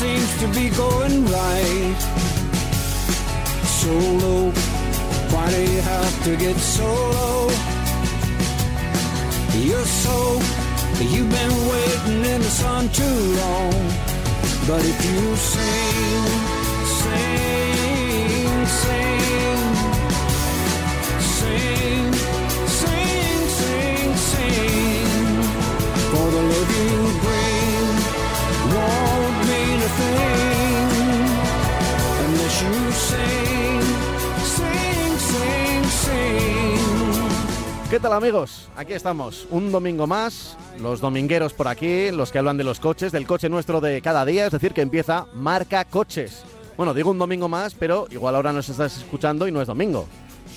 seems to be going right. So low, why do you have to get so low? You're so, you've been waiting in the sun too long. But if you sing, sing, sing, sing, sing, sing, sing, for the love you bring ¿Qué tal amigos? Aquí estamos, un domingo más, los domingueros por aquí, los que hablan de los coches, del coche nuestro de cada día, es decir, que empieza Marca Coches. Bueno, digo un domingo más, pero igual ahora nos estás escuchando y no es domingo.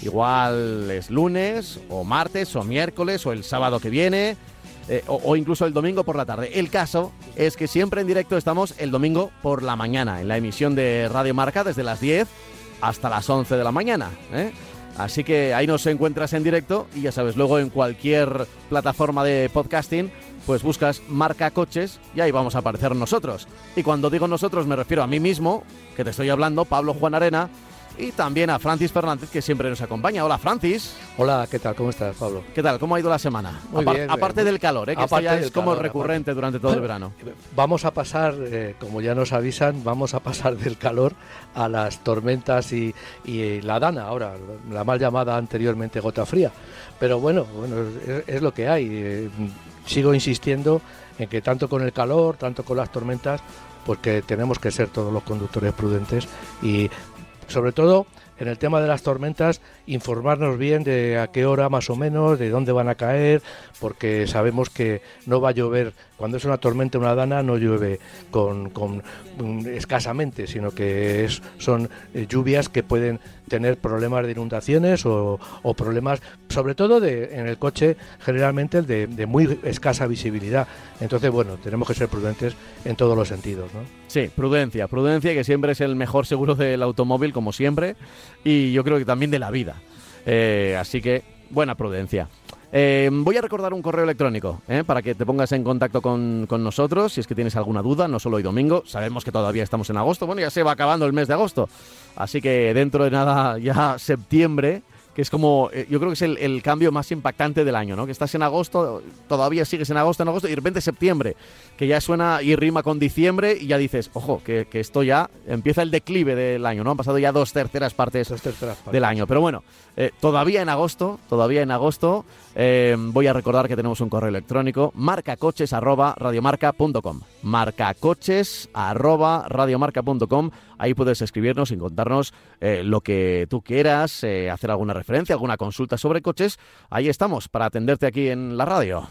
Igual es lunes, o martes, o miércoles, o el sábado que viene, eh, o, incluso el domingo por la tarde. El caso es que siempre en directo estamos el domingo por la mañana, en la emisión de Radio Marca desde las 10 hasta las 11 de la mañana. ¿eh? Así que ahí nos encuentras en directo y ya sabes, luego en cualquier plataforma de podcasting, pues buscas marca coches y ahí vamos a aparecer nosotros. Y cuando digo nosotros me refiero a mí mismo, que te estoy hablando, Pablo Juan Arena, y también a Francis Fernández, que siempre nos acompaña. Hola Francis, Hola, ¿qué tal? ¿Cómo estás, Pablo? ¿qué tal? ¿Cómo ha ido la semana? Muy Apar- bien, aparte del calor, ¿eh? que esto aparte ya es como calor, recurrente durante todo el verano. Vamos a pasar, eh, como ya nos avisan, vamos a pasar del calor a las tormentas y, y la dana, ahora, la mal llamada anteriormente gota fría. Pero bueno, bueno es, es lo que hay. Eh, sigo insistiendo en que tanto con el calor, tanto con las tormentas, pues que tenemos que ser todos los conductores prudentes y sobre todo en el tema de las tormentas, informarnos bien de a qué hora más o menos, de dónde van a caer, porque sabemos que no va a llover, cuando es una tormenta, una dana, no llueve con, con, mm, escasamente, sino que es, son eh, lluvias que pueden tener problemas de inundaciones o, o problemas, sobre todo de, en el coche, generalmente de, de muy escasa visibilidad. Entonces, bueno, tenemos que ser prudentes en todos los sentidos, ¿no? Sí, prudencia, prudencia que siempre es el mejor seguro del automóvil, como siempre, y yo creo que también de la vida. Eh, así que, buena prudencia. Eh, voy a recordar un correo electrónico eh, para que te pongas en contacto con, con nosotros si es que tienes alguna duda, no solo hoy domingo. Sabemos que todavía estamos en agosto, bueno, ya se va acabando el mes de agosto. Así que dentro de nada, ya septiembre, que es como, eh, yo creo que es el, el cambio más impactante del año, ¿no? Que estás en agosto, todavía sigues en agosto, en agosto, y de repente septiembre, que ya suena y rima con diciembre, y ya dices, ojo, que, que esto ya empieza el declive del año, ¿no? Han pasado ya dos terceras partes Dos terceras partes. del año. Pero bueno, eh, todavía en agosto, todavía en agosto, eh, voy a recordar que tenemos un correo electrónico, marcacoches arroba radiomarca.com. Marcacoches arroba radiomarca.com. Ahí puedes escribirnos y contarnos eh, lo que tú quieras, eh, hacer alguna referencia, alguna consulta sobre coches. Ahí estamos para atenderte aquí en la radio.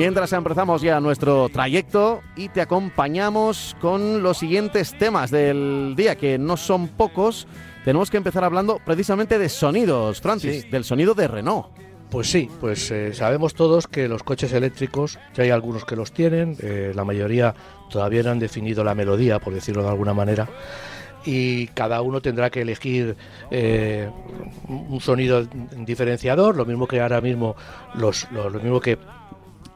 Mientras empezamos ya nuestro trayecto y te acompañamos con los siguientes temas del día, que no son pocos, tenemos que empezar hablando precisamente de sonidos, Francis, Sí. del sonido de Renault. Pues sí, pues eh, sabemos todos que los coches eléctricos, ya hay algunos que los tienen, eh, la mayoría todavía no han definido la melodía, por decirlo de alguna manera, y cada uno tendrá que elegir eh, un sonido diferenciador, lo mismo que ahora mismo los, lo, lo mismo que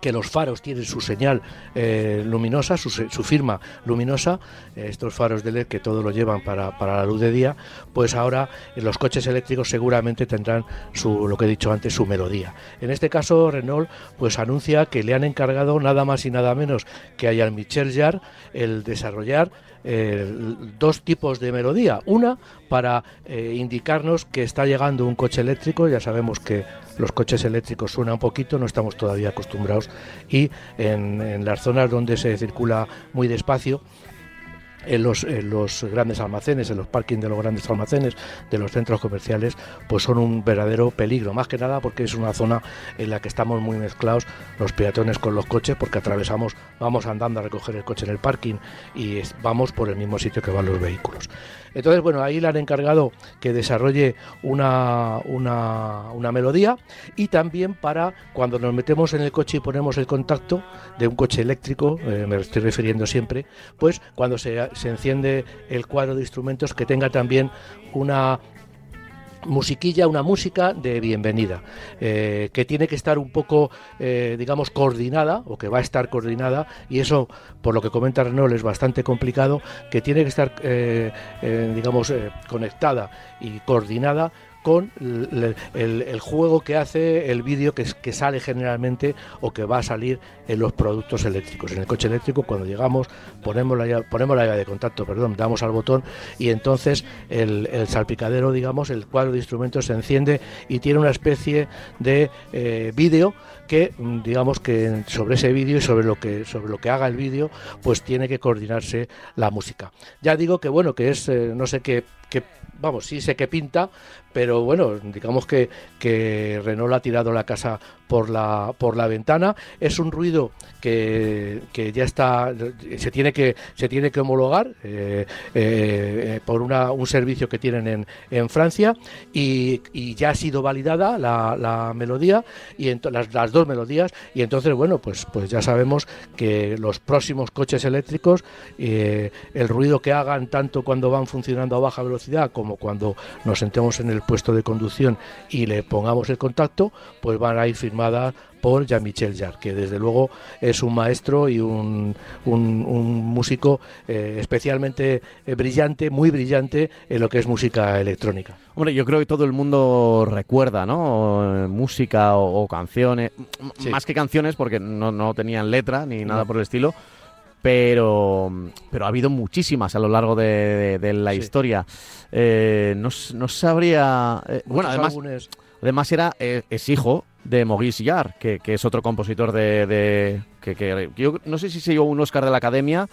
que los faros tienen su señal eh, luminosa, su, firma luminosa, eh, estos faros de LED que todo lo llevan para, para la luz de día, pues ahora los coches eléctricos seguramente tendrán su, lo que he dicho antes, su melodía. En este caso, Renault pues anuncia que le han encargado nada más y nada menos que a Jean-Michel Jarre el desarrollar eh, dos tipos de melodía. Una para indicarnos que está llegando un coche eléctrico, ya sabemos que los coches eléctricos suenan un poquito, no estamos todavía acostumbrados, y en, las zonas donde se circula muy despacio, en los, en los grandes almacenes, en los parkings de los grandes almacenes, de los centros comerciales, pues son un verdadero peligro, más que nada porque es una zona en la que estamos muy mezclados los peatones con los coches, porque atravesamos, vamos andando a recoger el coche en el parking y vamos por el mismo sitio que van los vehículos. Entonces, bueno, ahí le han encargado que desarrolle una, una, una melodía y también para cuando nos metemos en el coche y ponemos el contacto de un coche eléctrico, eh, me estoy refiriendo siempre, pues cuando se, se enciende el cuadro de instrumentos que tenga también una musiquilla, una música de bienvenida, eh, que tiene que estar un poco, eh, digamos, coordinada, o que va a estar coordinada, y eso, por lo que comenta Renault, es bastante complicado, que tiene que estar, eh, digamos, conectada y coordinada con el, juego que hace el vídeo que, que, sale generalmente o que va a salir en los productos eléctricos. En el coche eléctrico, cuando llegamos, ponemos la, ponemos la llave de contacto, perdón, damos al botón y entonces el, salpicadero, digamos, el cuadro de instrumentos se enciende y tiene una especie de eh, vídeo que mm, digamos que sobre ese vídeo y sobre lo que sobre lo que haga el vídeo pues tiene que coordinarse la música ya digo que bueno que es eh, no sé qué, qué vamos, sí sé que pinta, pero bueno, digamos que, que Renault ha tirado la casa por la, por la ventana. Es un ruido que, que ya está, se tiene que, se tiene que homologar eh, eh, por una, un servicio que tienen en, en Francia y, ya ha sido validada la, melodía y las, las, dos melodías y entonces bueno pues pues ya sabemos que los próximos coches eléctricos eh, el ruido que hagan tanto cuando van funcionando a baja velocidad como cuando nos sentemos en el puesto de conducción y le pongamos el contacto pues van a ir firmada por Jean-Michel Jarre, que desde luego es un maestro y un, un, músico eh, especialmente eh, brillante, muy brillante en lo que es música electrónica. Hombre, yo creo que todo el mundo recuerda, ¿no? Música o, canciones, más que canciones porque no, no tenían letra ni nada por el estilo, pero, pero ha habido muchísimas a lo largo de, la historia. Eh, no, no, sabría... bueno, además... Además era, eh, es, hijo de Maurice Jarre, que, es otro compositor de... que, yo no sé si se llevó un Oscar de la Academia,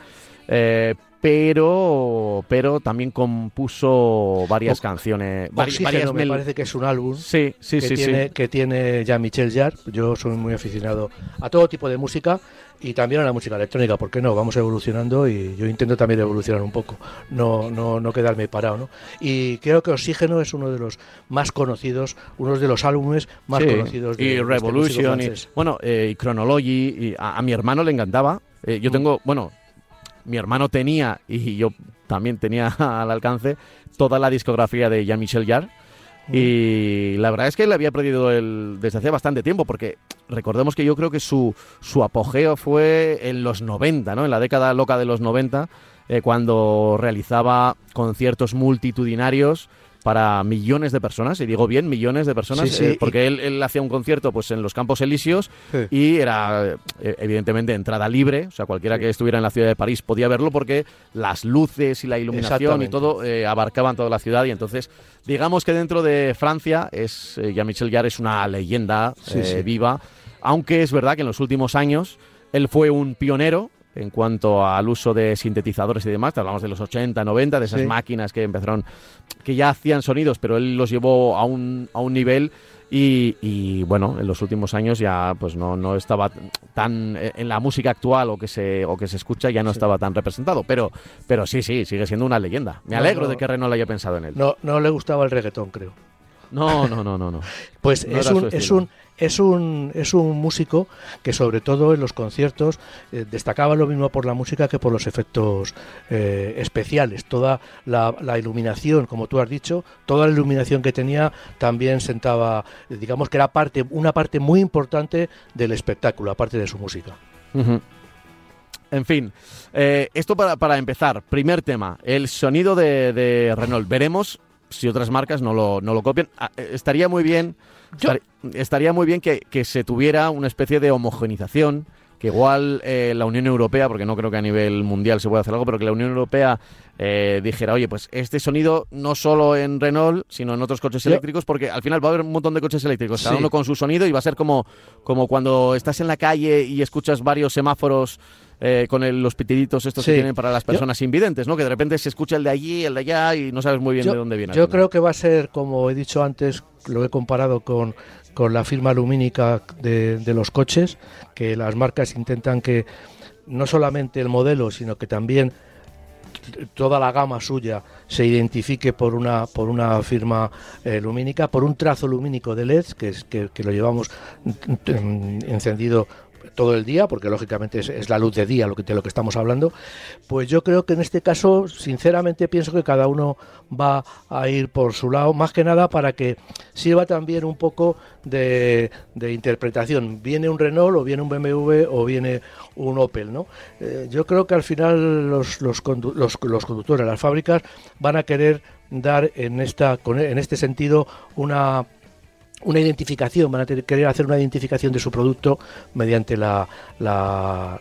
eh, pero pero también compuso varias canciones varias me parece que es un álbum sí, sí, que sí, tiene, que tiene ya Michel Jarre. Yo soy muy aficionado a todo tipo de música y también a la música electrónica, ¿por qué no? Vamos evolucionando y yo intento también evolucionar un poco, no, no, no quedarme parado, ¿no? Y creo que Oxígeno es uno de los más conocidos, uno de los álbumes más conocidos de Y este Revolution, y, bueno, eh, y Chronology, y a, mi hermano le encantaba. Eh, yo mm. tengo, bueno, mi hermano tenía, y yo también tenía al alcance, toda la discografía de Jean-Michel Jarre y la verdad es que él había perdido el, desde hace bastante tiempo, porque recordemos que yo creo que su, su apogeo fue en los 90, ¿no? En la década loca de los 90, eh, cuando realizaba conciertos multitudinarios para millones de personas, y digo bien, millones de personas, eh, porque él, hacía un concierto pues en los Campos Elíseos y era eh, evidentemente entrada libre, o sea, cualquiera que estuviera en la ciudad de París podía verlo porque las luces y la iluminación y todo eh, abarcaban toda la ciudad y entonces digamos que dentro de Francia es Jean-Michel Jarre es una leyenda viva, aunque es verdad que en los últimos años él fue un pionero en cuanto al uso de sintetizadores y demás. hablamos de los 80, 90, de esas máquinas que empezaron, que ya hacían sonidos, pero él los llevó a un, a un nivel y, bueno, en los últimos años ya pues no, no estaba tan en la música actual o que se o que se escucha ya no estaba tan representado, pero pero sí, sí, sigue siendo una leyenda. Me alegro de que Renault haya pensado en él. No no le gustaba el reggaetón, creo. No, no, no, no, no. Pues es, un, es un es un, es un músico que sobre todo en los conciertos eh, destacaba lo mismo por la música que por los efectos eh, especiales. Toda la, iluminación, como tú has dicho, toda la iluminación que tenía también sentaba, digamos que era parte, una parte muy importante del espectáculo, aparte de su música. En fin, eh, esto para, para, empezar. Primer tema, el sonido de, de Renault. Veremos si otras marcas no lo, no lo copian. Ah, estaría muy bien estaría muy bien que, se tuviera una especie de homogenización, que igual eh, la Unión Europea, porque no creo que a nivel mundial se pueda hacer algo, pero que la Unión Europea eh, dijera, oye, pues este sonido no solo en Renault, sino en otros coches eléctricos, porque al final va a haber un montón de coches eléctricos, cada uno con su sonido, y va a ser como, como cuando estás en la calle y escuchas varios semáforos eh, con los pitiditos estos que tienen para las personas invidentes, ¿no? Que de repente se escucha el de allí, el de allá y no sabes muy bien de dónde viene. Yo creo que va a ser, como he dicho antes, lo he comparado con, con la firma lumínica de, de los coches, que las marcas intentan que no solamente el modelo, sino que también toda la gama suya se identifique por una por una firma eh, lumínica, por un trazo lumínico de LED que, es, que, que lo llevamos encendido todo el día, porque lógicamente es, la luz de día lo que, de lo que estamos hablando, pues yo creo que en este caso, sinceramente, pienso que cada uno va a ir por su lado, más que nada para que sirva también un poco de, interpretación. Viene un Renault o viene un BMW o viene un Opel, ¿no? Eh, yo creo que al final los, los, los, los conductores, las fábricas, van a querer dar en, esta, en este sentido una una identificación, van a querer hacer una identificación de su producto mediante la, la,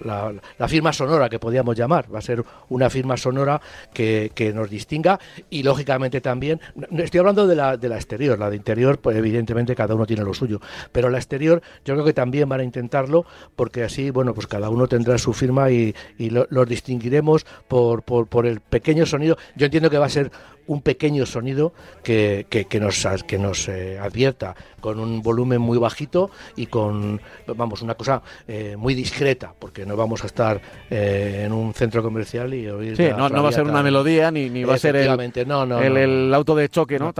la, firma sonora que podríamos llamar. Va a ser una firma sonora que, que, nos distinga y lógicamente también, estoy hablando de la, de la exterior, la de interior, pues evidentemente cada uno tiene lo suyo, pero la exterior yo creo que también van a intentarlo porque así, bueno, pues cada uno tendrá su firma y, y los distinguiremos por, por, por el pequeño sonido. Yo entiendo que va a ser un pequeño sonido que, que, nos, que nos eh, advierta con un volumen muy bajito y con, vamos, una cosa eh, muy discreta, porque no vamos a estar eh, en un centro comercial y oír... Sí, no, no, va a ser una melodía ni, ni va a ser el, no, no, el, el, auto de choque, ¿no?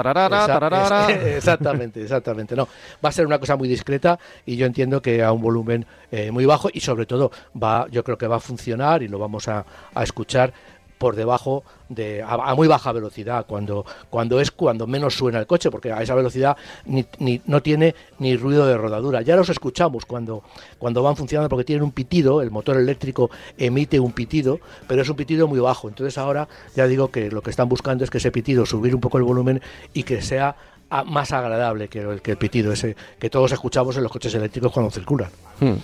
exactamente, exactamente, no. Va a ser una cosa muy discreta y yo entiendo que a un volumen muy bajo y sobre todo va, yo creo que va a funcionar y lo vamos a, a escuchar por debajo de a, muy baja velocidad cuando cuando es cuando menos suena el coche porque a esa velocidad ni, no tiene ni ruido de rodadura ya los escuchamos cuando cuando van funcionando porque tienen un pitido el motor eléctrico emite un pitido pero es un pitido muy bajo entonces ahora ya digo que lo que están buscando es que ese pitido subir un poco el volumen y que sea más agradable que el, que el pitido ese que todos escuchamos en los coches eléctricos cuando circulan. Hmm.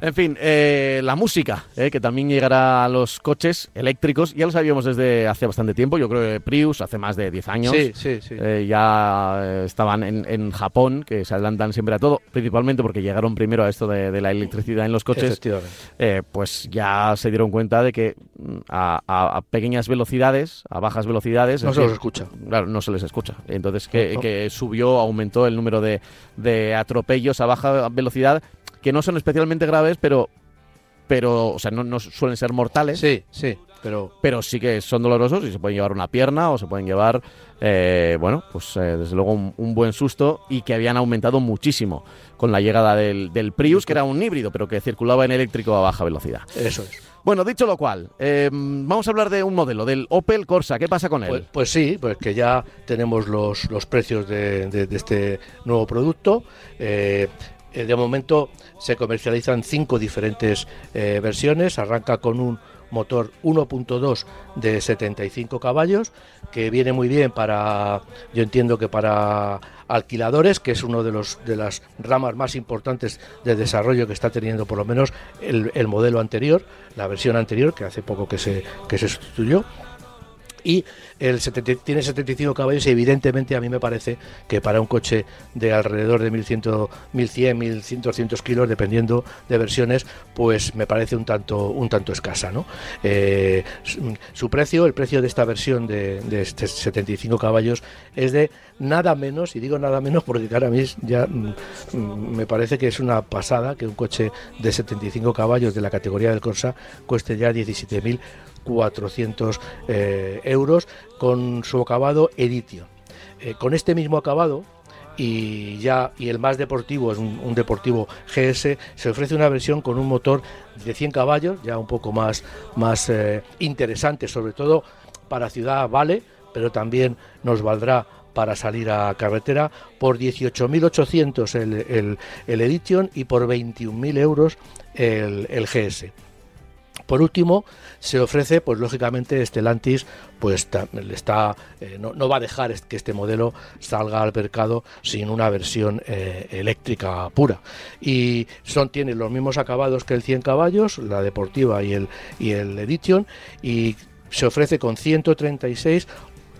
En fin, eh, la música, eh, que también llegará a los coches eléctricos, ya lo sabíamos desde hace bastante tiempo, yo creo que Prius hace más de 10 años, sí, sí, sí. Eh, ya estaban en, Japón, que se adelantan siempre a todo, principalmente porque llegaron primero a esto de, la electricidad en los coches, pues ya se dieron cuenta de que mm, a, pequeñas velocidades, a bajas velocidades... No se los escucha. Claro, no se les escucha. Entonces que, subió, aumentó el número de, de atropellos a baja velocidad que no son especialmente graves, pero, pero o sea, no, no suelen ser mortales. Sí, sí, pero... Pero sí que son dolorosos y se pueden llevar una pierna o se pueden llevar, eh, bueno, pues eh, desde luego un, buen susto y que habían aumentado muchísimo con la llegada del, del, Prius, que era un híbrido, pero que circulaba en eléctrico a baja velocidad. Eso es. Bueno, dicho lo cual, eh, vamos a hablar de un modelo, del Opel Corsa. ¿Qué pasa con él? Pues, pues sí, pues que ya tenemos los, los precios de, de, este nuevo producto. Eh, de momento se comercializan cinco diferentes eh, versiones. Arranca con un motor 1.2 de 75 caballos, que viene muy bien para, yo entiendo que para alquiladores, que es uno de de las ramas más importantes de desarrollo que está teniendo por lo menos el, el modelo anterior, la versión anterior, que hace poco que se, que se sustituyó y el tiene 75 caballos y evidentemente a mí me parece que para un coche de alrededor de 1100, 1100, 1200 kilos, dependiendo de versiones, pues me parece un tanto, un tanto escasa. ¿no? Eh, su, precio, el precio de esta versión de, de 75 este caballos es de nada menos, y digo nada menos porque ahora mí ya mm, mm, me parece que es una pasada que un coche de 75 caballos de la categoría del Corsa cueste ya 17.000 400 eh, euros con su acabado Edition. Eh, con este mismo acabado, y ya y el más deportivo es un, deportivo GS se ofrece una versión con un motor de 100 caballos ya un poco más más eh, interesante sobre todo para ciudad vale pero también nos valdrá para salir a carretera por 18.800 el, el, el Edition y por 21.000 euros el, el GS por último, se ofrece, pues lógicamente, Stellantis pues está, eh, no, va a dejar que este modelo salga al mercado sin una versión eh, eléctrica pura. Y son, tiene los mismos acabados que el 100 caballos, la deportiva y el, y el Edition, y se ofrece con 136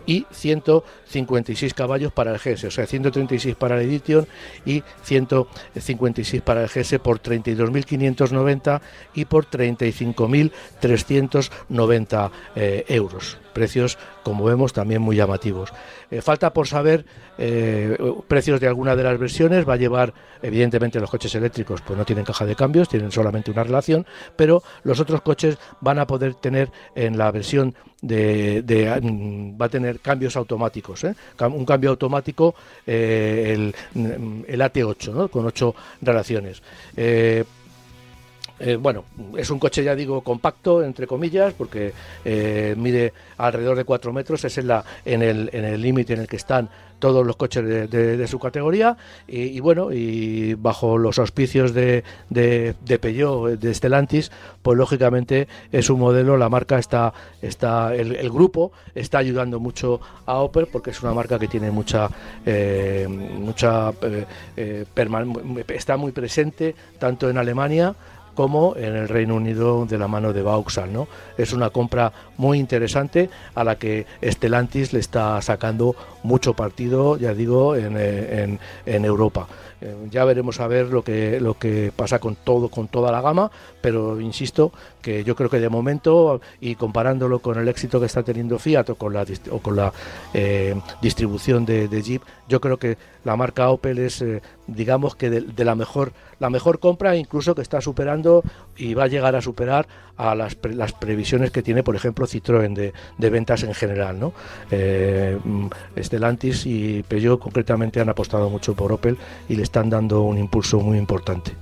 y 156 caballos para el GS, o sea, 136 para la Edition y 156 para el GS por 32.590 y por 35.390 eh, euros. Precios, como vemos, también muy llamativos. Eh, falta por saber eh, precios de alguna de las versiones. Va a llevar, evidentemente, los coches eléctricos, pues no tienen caja de cambios, tienen solamente una relación, pero los otros coches van a poder tener en la versión de, mm, va a tener cambios automáticos. ¿eh? Un cambio automático, el, el, AT8, ¿no? con ocho relaciones. Eh, bueno, es un coche, ya digo, compacto, entre comillas, porque eh, mide alrededor de 4 metros, es en, la, en el límite en, el que están todos los coches de, su categoría. Y, bueno, y bajo los auspicios de, de, de, Peugeot, de Stellantis, pues lógicamente es un modelo, la marca está, está el, grupo está ayudando mucho a Opel porque es una marca que tiene mucha, eh, mucha está muy presente tanto en Alemania, como en el Reino Unido de la mano de Vauxhall. ¿no? Es una compra muy interesante a la que Stellantis le está sacando mucho partido, ya digo, en, eh, en Europa. Eh, ya veremos a ver lo que lo que pasa con todo con toda la gama, pero insisto que yo creo que de momento y comparándolo con el éxito que está teniendo Fiat o con la o con la eh, distribución de, Jeep, yo creo que la marca Opel es eh, digamos que de, la mejor la mejor compra incluso que está superando y va a llegar a superar a las, las previsiones que tiene por ejemplo Citroën de, ventas en general no mm, Stellantis y Peugeot concretamente han apostado mucho por Opel y le están dando un impulso muy importante.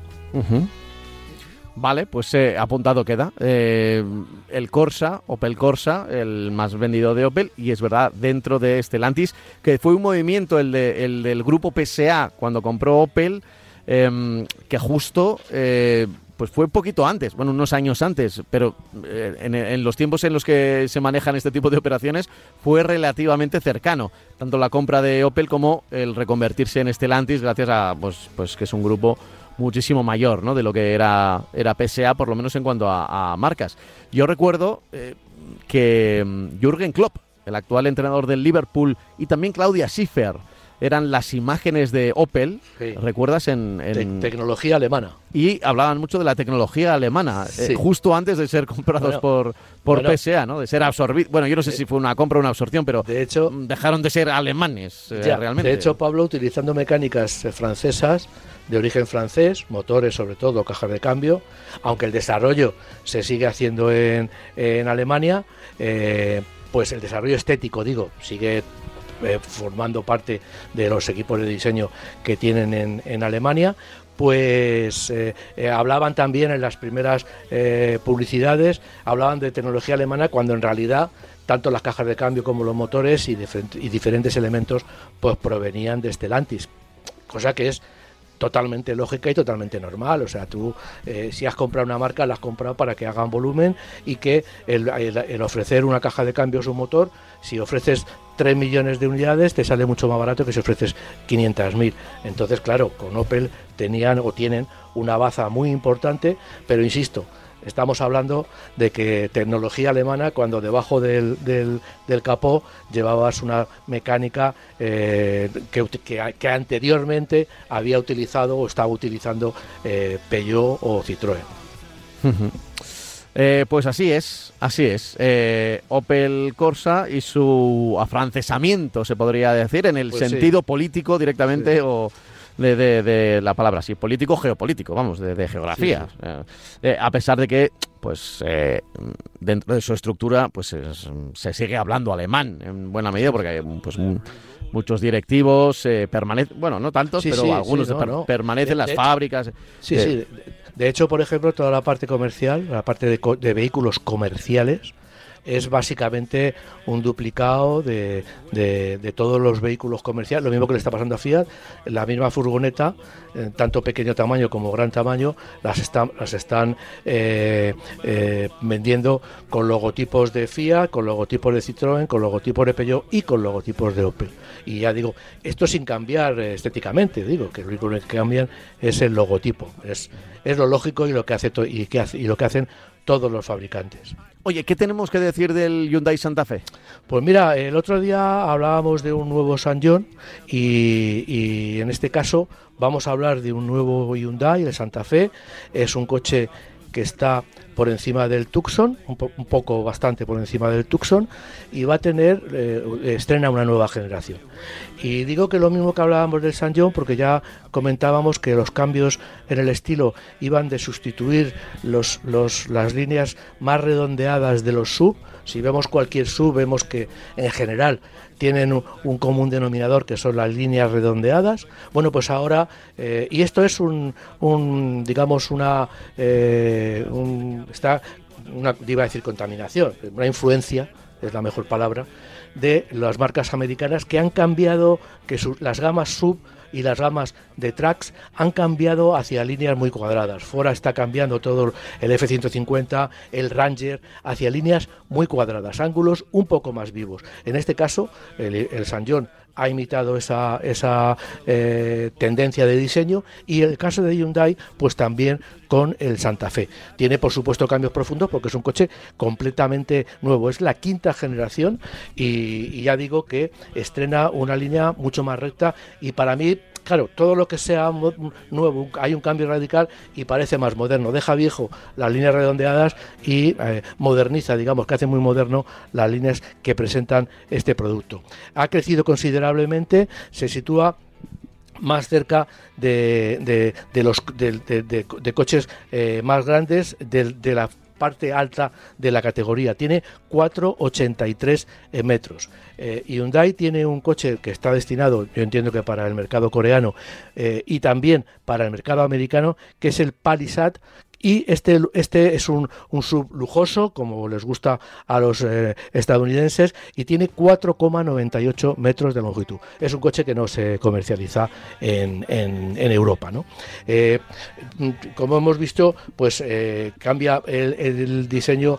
Vale, pues eh, apuntado queda. Eh, el Corsa, Opel Corsa, el más vendido de Opel, y es verdad, dentro de Stellantis, que fue un movimiento el, de, el del grupo PSA cuando compró Opel, em, que justo eh, pues fue poquito antes, bueno, unos años antes, pero eh, en, los tiempos en los que se manejan este tipo de operaciones fue relativamente cercano, tanto la compra de Opel como el reconvertirse en Stellantis, gracias a, pues, pues que es un grupo muchísimo mayor, ¿no? De lo que era, era PSA, por lo menos en cuanto a, marcas. Yo recuerdo eh, que mm, Jürgen Klopp, el actual entrenador del Liverpool, y también Claudia Schiffer, eran las imágenes de Opel, ¿recuerdas? En, tecnología alemana. Y hablaban mucho de la tecnología alemana, eh, justo antes de ser comprados por, por PSA, ¿no? De ser absorbidos. Bueno, yo no sé si fue una compra o una absorción, pero de hecho, dejaron de ser alemanes eh, realmente. De hecho, Pablo, utilizando mecánicas eh, francesas, de origen francés, motores sobre todo, cajas de cambio, aunque el desarrollo se sigue haciendo en, en Alemania, pues el desarrollo estético, digo, sigue eh, formando parte de los equipos de diseño que tienen en, Alemania, pues eh, eh, hablaban también en las primeras publicidades, hablaban de tecnología alemana cuando en realidad tanto las cajas de cambio como los motores y, y diferentes elementos pues provenían de Stellantis, cosa que es totalmente lógica y totalmente normal. O sea, tú eh, si has comprado una marca, la has comprado para que hagan volumen y que el, ofrecer una caja de cambios o un motor, si ofreces 3 millones de unidades, te sale mucho más barato que si ofreces 500.000. Entonces, claro, con Opel tenían o tienen una baza muy importante, pero insisto, Estamos hablando de que tecnología alemana, cuando debajo del, del, capó llevabas una mecánica eh, que, que, anteriormente había utilizado o estaba utilizando eh, Peugeot o Citroën. Eh, pues así es, así es. Opel Corsa y su afrancesamiento, se podría decir, en el pues sentido político directamente o de, la palabra, sí, político, geopolítico, vamos, de, geografía. Eh, a pesar de que, pues, eh, dentro de su estructura, pues se sigue hablando alemán en buena medida, porque hay pues, muchos directivos eh, permanecen, bueno, no tantos, pero algunos permanecen en las fábricas. Sí, sí. De hecho, por ejemplo, toda la parte comercial, la parte de vehículos comerciales, es básicamente un duplicado de, de, todos los vehículos comerciales, lo mismo que le está pasando a Fiat, la misma furgoneta, tanto pequeño tamaño como gran tamaño, las están, las están eh, eh, vendiendo con logotipos de Fiat, con logotipos de Citroën, con logotipos de Peugeot y con logotipos de Opel. Y ya digo, esto sin cambiar estéticamente, digo, que lo único que cambian es el logotipo, es, es lo lógico y lo que hace y, que hace, y lo que hacen todos los fabricantes. Oye, ¿qué tenemos que decir del Hyundai Santa Fe? Pues mira, el otro día hablábamos de un nuevo San John y, en este caso vamos a hablar de un nuevo Hyundai, el Santa Fe. Es un coche que está por encima del Tucson, un, poco bastante por encima del Tucson, y va a tener, eh, estrena una nueva generación. Y digo que lo mismo que hablábamos del San John, porque ya comentábamos que los cambios en el estilo iban de sustituir los, las líneas más redondeadas de los sub. Si vemos cualquier sub, vemos que en general tienen un, común denominador que son las líneas redondeadas. Bueno, pues ahora, eh, y esto es un, un digamos, una, eh, está, una, iba a decir contaminación, una influencia, es la mejor palabra, de las marcas americanas que han cambiado, que las gamas sub y las gamas de tracks han cambiado hacia líneas muy cuadradas. Fora está cambiando todo el F-150, el Ranger, hacia líneas muy cuadradas, ángulos un poco más vivos. En este caso, el, el San John ha imitado esa, esa eh, tendencia de diseño y el caso de Hyundai pues también con el Santa Fe. Tiene por supuesto cambios profundos porque es un coche completamente nuevo, es la quinta generación y, y ya digo que estrena una línea mucho más recta y para mí Claro, todo lo que sea nuevo, hay un cambio radical y parece más moderno. Deja viejo las líneas redondeadas y eh, moderniza, digamos, que hace muy moderno las líneas que presentan este producto. Ha crecido considerablemente, se sitúa más cerca de, los de, coches eh, más grandes de, la parte alta de la categoría. Tiene 4,83 eh, metros. Eh, Hyundai tiene un coche que está destinado, yo entiendo que para el mercado coreano eh, y también para el mercado americano, que es el Palisade, y este, este es un, un sub lujoso, como les gusta a los eh, estadounidenses, y tiene 4,98 metros de longitud. Es un coche que no se comercializa en, en, Europa. ¿no? Eh, como hemos visto, pues eh, cambia el, diseño,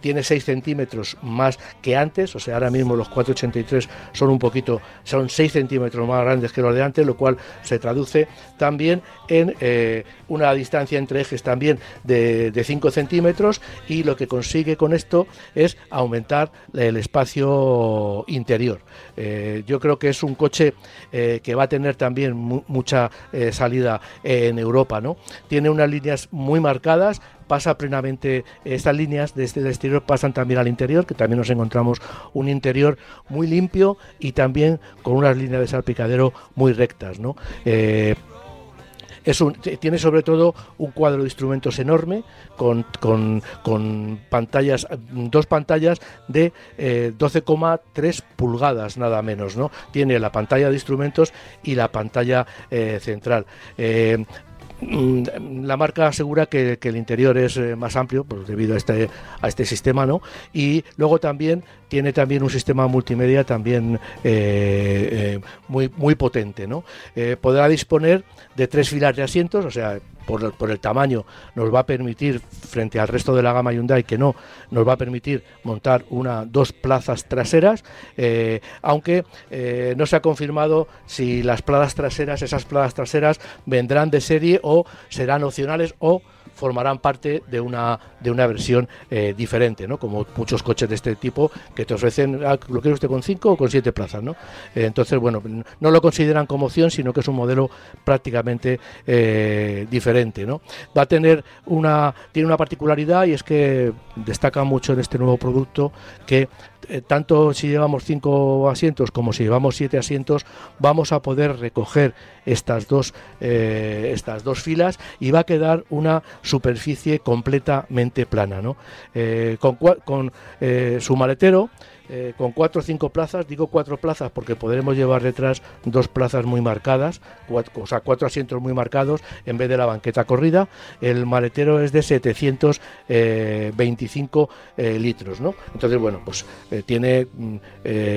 tiene 6 centímetros más que antes, o sea, ahora mismo los 4,83 son un poquito, son 6 centímetros más grandes que los de antes, lo cual se traduce también en una distancia entre ejes también de, 5 centímetros y lo que consigue con esto es aumentar el espacio interior. Eh, yo creo que es un coche eh, que va a tener también mucha eh, salida en Europa, ¿no? Tiene unas líneas muy marcadas, pasa plenamente estas líneas desde el exterior pasan también al interior, que también nos encontramos un interior muy limpio y también con unas líneas de salpicadero muy rectas, ¿no? Tiene sobre todo un cuadro de instrumentos enorme con, pantallas, dos pantallas de 12,3 eh, pulgadas nada menos, ¿no? Tiene la pantalla de instrumentos y la pantalla eh, central. Eh, Mm, la marca asegura que, el interior es eh, más amplio pues, debido a este, a este sistema, ¿no? Y luego también tiene también un sistema multimedia también eh, eh, muy, muy potente, ¿no? podrá disponer de tres filas de asientos, o sea, por, el tamaño nos va a permitir, frente al resto de la gama Hyundai, que no, nos va a permitir montar una, dos plazas traseras, eh, aunque eh, no se ha confirmado si las plazas traseras, esas plazas traseras vendrán de serie o serán opcionales o formarán parte de una, de una versión eh, diferente, ¿no? Como muchos coches de este tipo que te ofrecen, ah, ¿lo quiere usted con cinco o con siete plazas, ¿no? Entonces, bueno, no lo consideran como opción, sino que es un modelo prácticamente eh, diferente, ¿no? Va a tener una, tiene una particularidad y es que destaca mucho en este nuevo producto que eh, tanto si llevamos cinco asientos como si llevamos siete asientos, vamos a poder recoger estas dos, estas dos filas y va a quedar una superficie completamente plana. ¿no? Eh, con, con su maletero eh, con cuatro o cinco plazas, digo cuatro plazas porque podremos llevar detrás dos plazas muy marcadas, o sea, cuatro asientos muy marcados en vez de la banqueta corrida. El maletero es de 725 eh, eh, litros, ¿no? Entonces, bueno, pues tiene mm,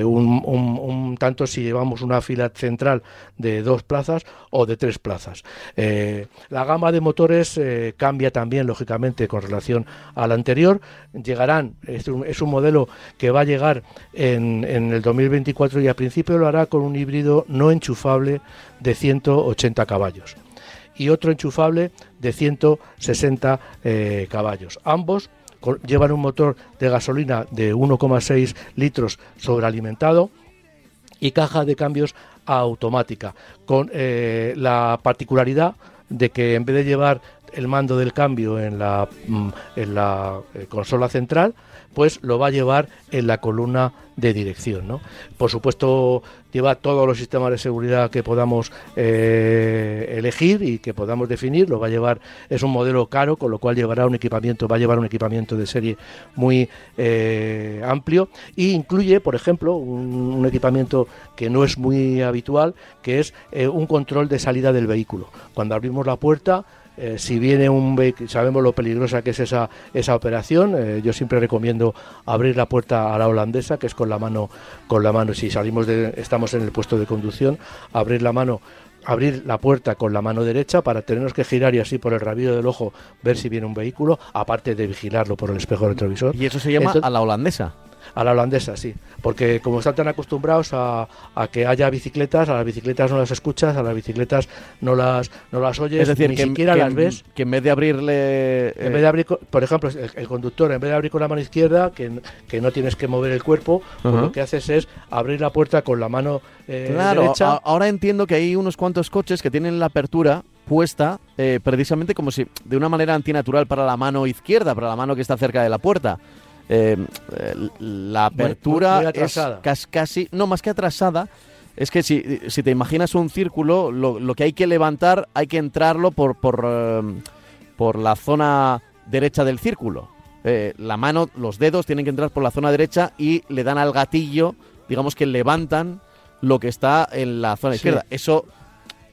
un, un, tanto si llevamos una fila central de dos plazas o de tres plazas. la gama de motores cambia también, lógicamente, con relación al anterior. Llegarán, es un modelo que va a llegar en, el 2024 y a principio lo hará con un híbrido no enchufable de 180 caballos y otro enchufable de 160 eh, caballos. Ambos llevan un motor de gasolina de 1,6 litros sobrealimentado y caja de cambios automática, con eh, la particularidad de que en vez de llevar el mando del cambio en la, mm, en la eh, consola central, pues lo va a llevar en la columna de dirección. ¿no? Por supuesto, lleva todos los sistemas de seguridad que podamos eh, elegir y que podamos definir. Lo va a llevar, es un modelo caro, con lo cual llevará un equipamiento, va a llevar un equipamiento de serie muy eh, amplio e incluye, por ejemplo, un, equipamiento que no es muy habitual, que es un control de salida del vehículo. Cuando abrimos la puerta, eh, si viene un vehículo, sabemos lo peligrosa que es esa, esa operación, eh, yo siempre recomiendo abrir la puerta a la holandesa, que es con la mano, con la mano, si salimos de, estamos en el puesto de conducción, abrir la mano abrir la puerta con la mano derecha para tenernos que girar y así por el rabillo del ojo ver si viene un vehículo, aparte de vigilarlo por el espejo retrovisor. Y eso se llama a la holandesa. A la holandesa, sí. Porque como están tan acostumbrados a, que haya bicicletas, a las bicicletas no las escuchas, a las bicicletas no las, no las oyes, es decir, ni que, siquiera las ves. Que en vez de abrirle... En vez de abrir, por ejemplo, el, conductor, en vez de abrir con la mano izquierda, que, que no tienes que mover el cuerpo, pues lo que haces es abrir la puerta con la mano eh, claro, derecha. ahora entiendo que hay unos cuantos coches que tienen la apertura puesta eh, precisamente como si de una manera antinatural para la mano izquierda, para la mano que está cerca de la puerta. Eh, la apertura es casi, no más que atrasada, es que si, te imaginas un círculo, lo, que hay que levantar hay que entrarlo por, por, eh, por la zona derecha del círculo. Eh, la mano, los dedos tienen que entrar por la zona derecha y le dan al gatillo, digamos que levantan lo que está en la zona izquierda. Eso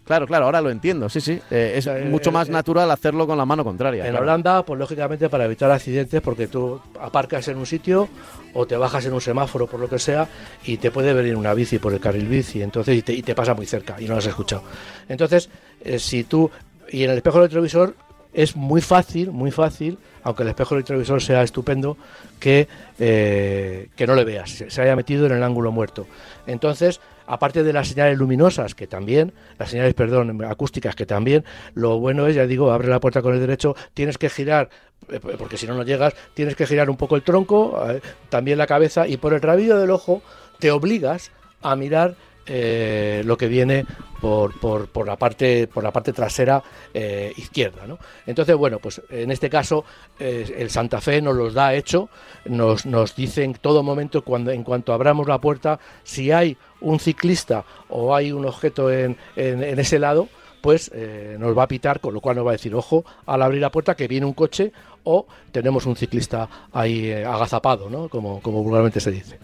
Claro, claro, ahora lo entiendo, sí, sí. Eh, es mucho más eh, natural hacerlo con la mano contraria. En Holanda, pues lógicamente para evitar accidentes, porque tú aparcas en un sitio o te bajas en un semáforo por lo que sea y te puede venir una bici por el carril bici, entonces y te, pasa muy cerca y no lo has escuchado. Entonces, eh, si tú y en el espejo retrovisor es muy fácil, muy fácil, aunque el espejo retrovisor sea estupendo, que, que no le veas, se haya metido en el ángulo muerto. Entonces, aparte de las señales luminosas, que también, las señales, perdón, acústicas, que también, lo bueno es, ya digo, abre la puerta con el derecho, tienes que girar, eh, porque si no, no llegas, tienes que girar un poco el tronco, eh, también la cabeza, y por el rabillo del ojo te obligas a mirar eh, lo que viene por, por, la parte por la parte trasera eh, izquierda ¿no? entonces bueno pues en este caso eh, el Santa Fe nos los da hecho nos, nos dice en todo momento cuando en cuanto abramos la puerta si hay un ciclista o hay un objeto en, en, ese lado pues nos va a pitar, con lo cual nos va a decir, ojo, al abrir la puerta que viene un coche o tenemos un ciclista ahí agazapado, ¿no? Como, como vulgarmente se dice.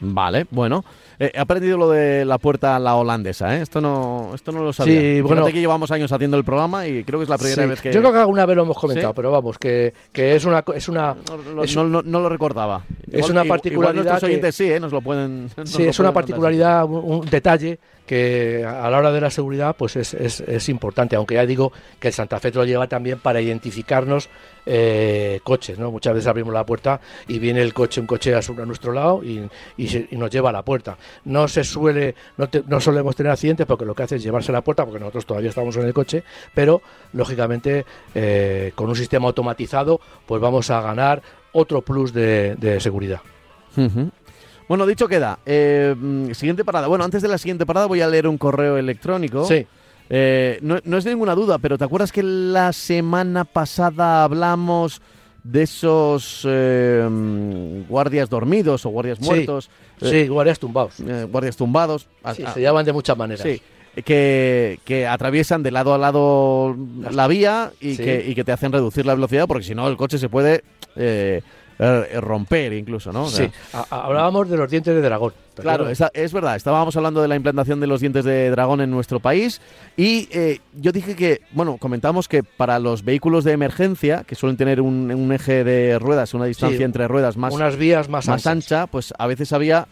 Vale, bueno. Eh, he aprendido lo de la puerta la holandesa, ¿eh? Esto no, esto no lo sabía. Sí, bueno. que llevamos años haciendo el programa y creo que es la primera vez que... Yo creo que alguna vez lo hemos comentado, pero vamos, que, que, es una... Es una no, lo recordaba. es una particularidad... oyentes sí, ¿eh? Nos lo pueden... sí, es una particularidad, un, detalle que a la hora de la seguridad pues es, es, es, importante, aunque ya digo que el Santa Fe lo lleva también para identificarnos eh, coches, ¿no? Muchas veces abrimos la puerta y viene el coche, un coche a, nuestro lado y, y, nos lleva a la puerta. No se suele, no, no, solemos tener accidentes porque lo que hace es llevarse a la puerta porque nosotros todavía estamos en el coche, pero lógicamente eh, con un sistema automatizado pues vamos a ganar otro plus de, seguridad. Bueno, dicho queda. Eh, mm, siguiente parada. Bueno, antes de la siguiente parada voy a leer un correo electrónico. Sí. Eh, no, es ninguna duda, pero ¿te acuerdas que la semana pasada hablamos de esos eh, guardias dormidos o guardias muertos? Sí, guardias tumbados. guardias tumbados. Sí, se llaman de muchas maneras. Sí. Que, que, atraviesan de lado a lado la vía y, que, y que te hacen reducir la velocidad porque si no el coche se puede eh, romper incluso, ¿no? sí, hablábamos de los dientes de dragón. Claro, es verdad, estábamos hablando de la implantación de los dientes de dragón en nuestro país y eh, yo dije que, bueno, comentamos que para los vehículos de emergencia, que suelen tener un, eje de ruedas, una distancia entre ruedas más... Unas vías más, más ancha, pues a veces había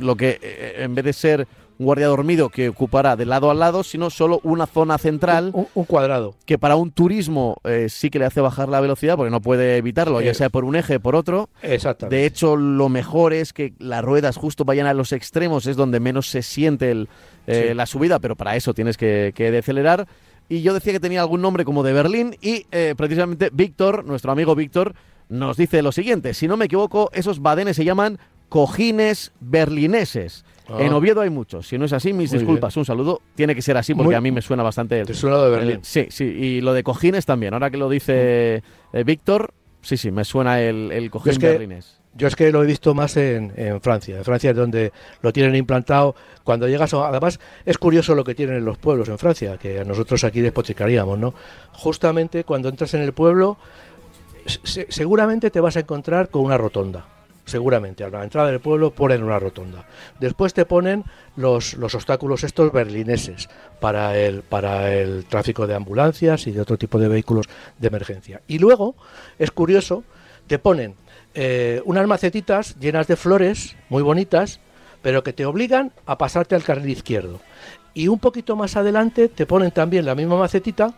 lo que eh, en vez de ser un guardia dormido que ocupará de lado a lado, sino solo una zona central. Un, cuadrado. Que para un turismo eh, sí que le hace bajar la velocidad porque no puede evitarlo, ya sea por un eje o por otro. Exactamente. De hecho, lo mejor es que las ruedas justo vayan a los extremos, es donde menos se siente eh, la subida, pero para eso tienes que, decelerar. Y yo decía que tenía algún nombre como de Berlín y eh, precisamente Víctor, nuestro amigo Víctor, nos dice lo siguiente. Si no me equivoco, esos badenes se llaman cojines berlineses Ah. En Oviedo hay muchos. Si no es así, mis Muy disculpas. Un saludo. Tiene que ser así porque Muy- a mí me suena bastante. el- Te suena lo de Berlín. el- sí, sí. Y lo de cojines también. Ahora que lo dice eh, Víctor, sí, sí, me suena el, el cojín Es que- berlinés. Yo es que lo he visto más en, en Francia. En Francia es donde lo tienen implantado. Cuando llegas a... Además, es curioso lo que tienen en los pueblos en Francia, que a nosotros aquí despotricaríamos, ¿no? Justamente cuando entras en el pueblo, se- seguramente te vas a encontrar con una rotonda. Seguramente, a la entrada del pueblo ponen una rotonda. Después te ponen los, los obstáculos estos berlineses para el, para el tráfico de ambulancias y de otro tipo de vehículos de emergencia. Y luego, es curioso, te ponen eh, unas macetitas llenas de flores muy bonitas, pero que te obligan a pasarte al carril izquierdo. Y un poquito más adelante te ponen también la misma macetita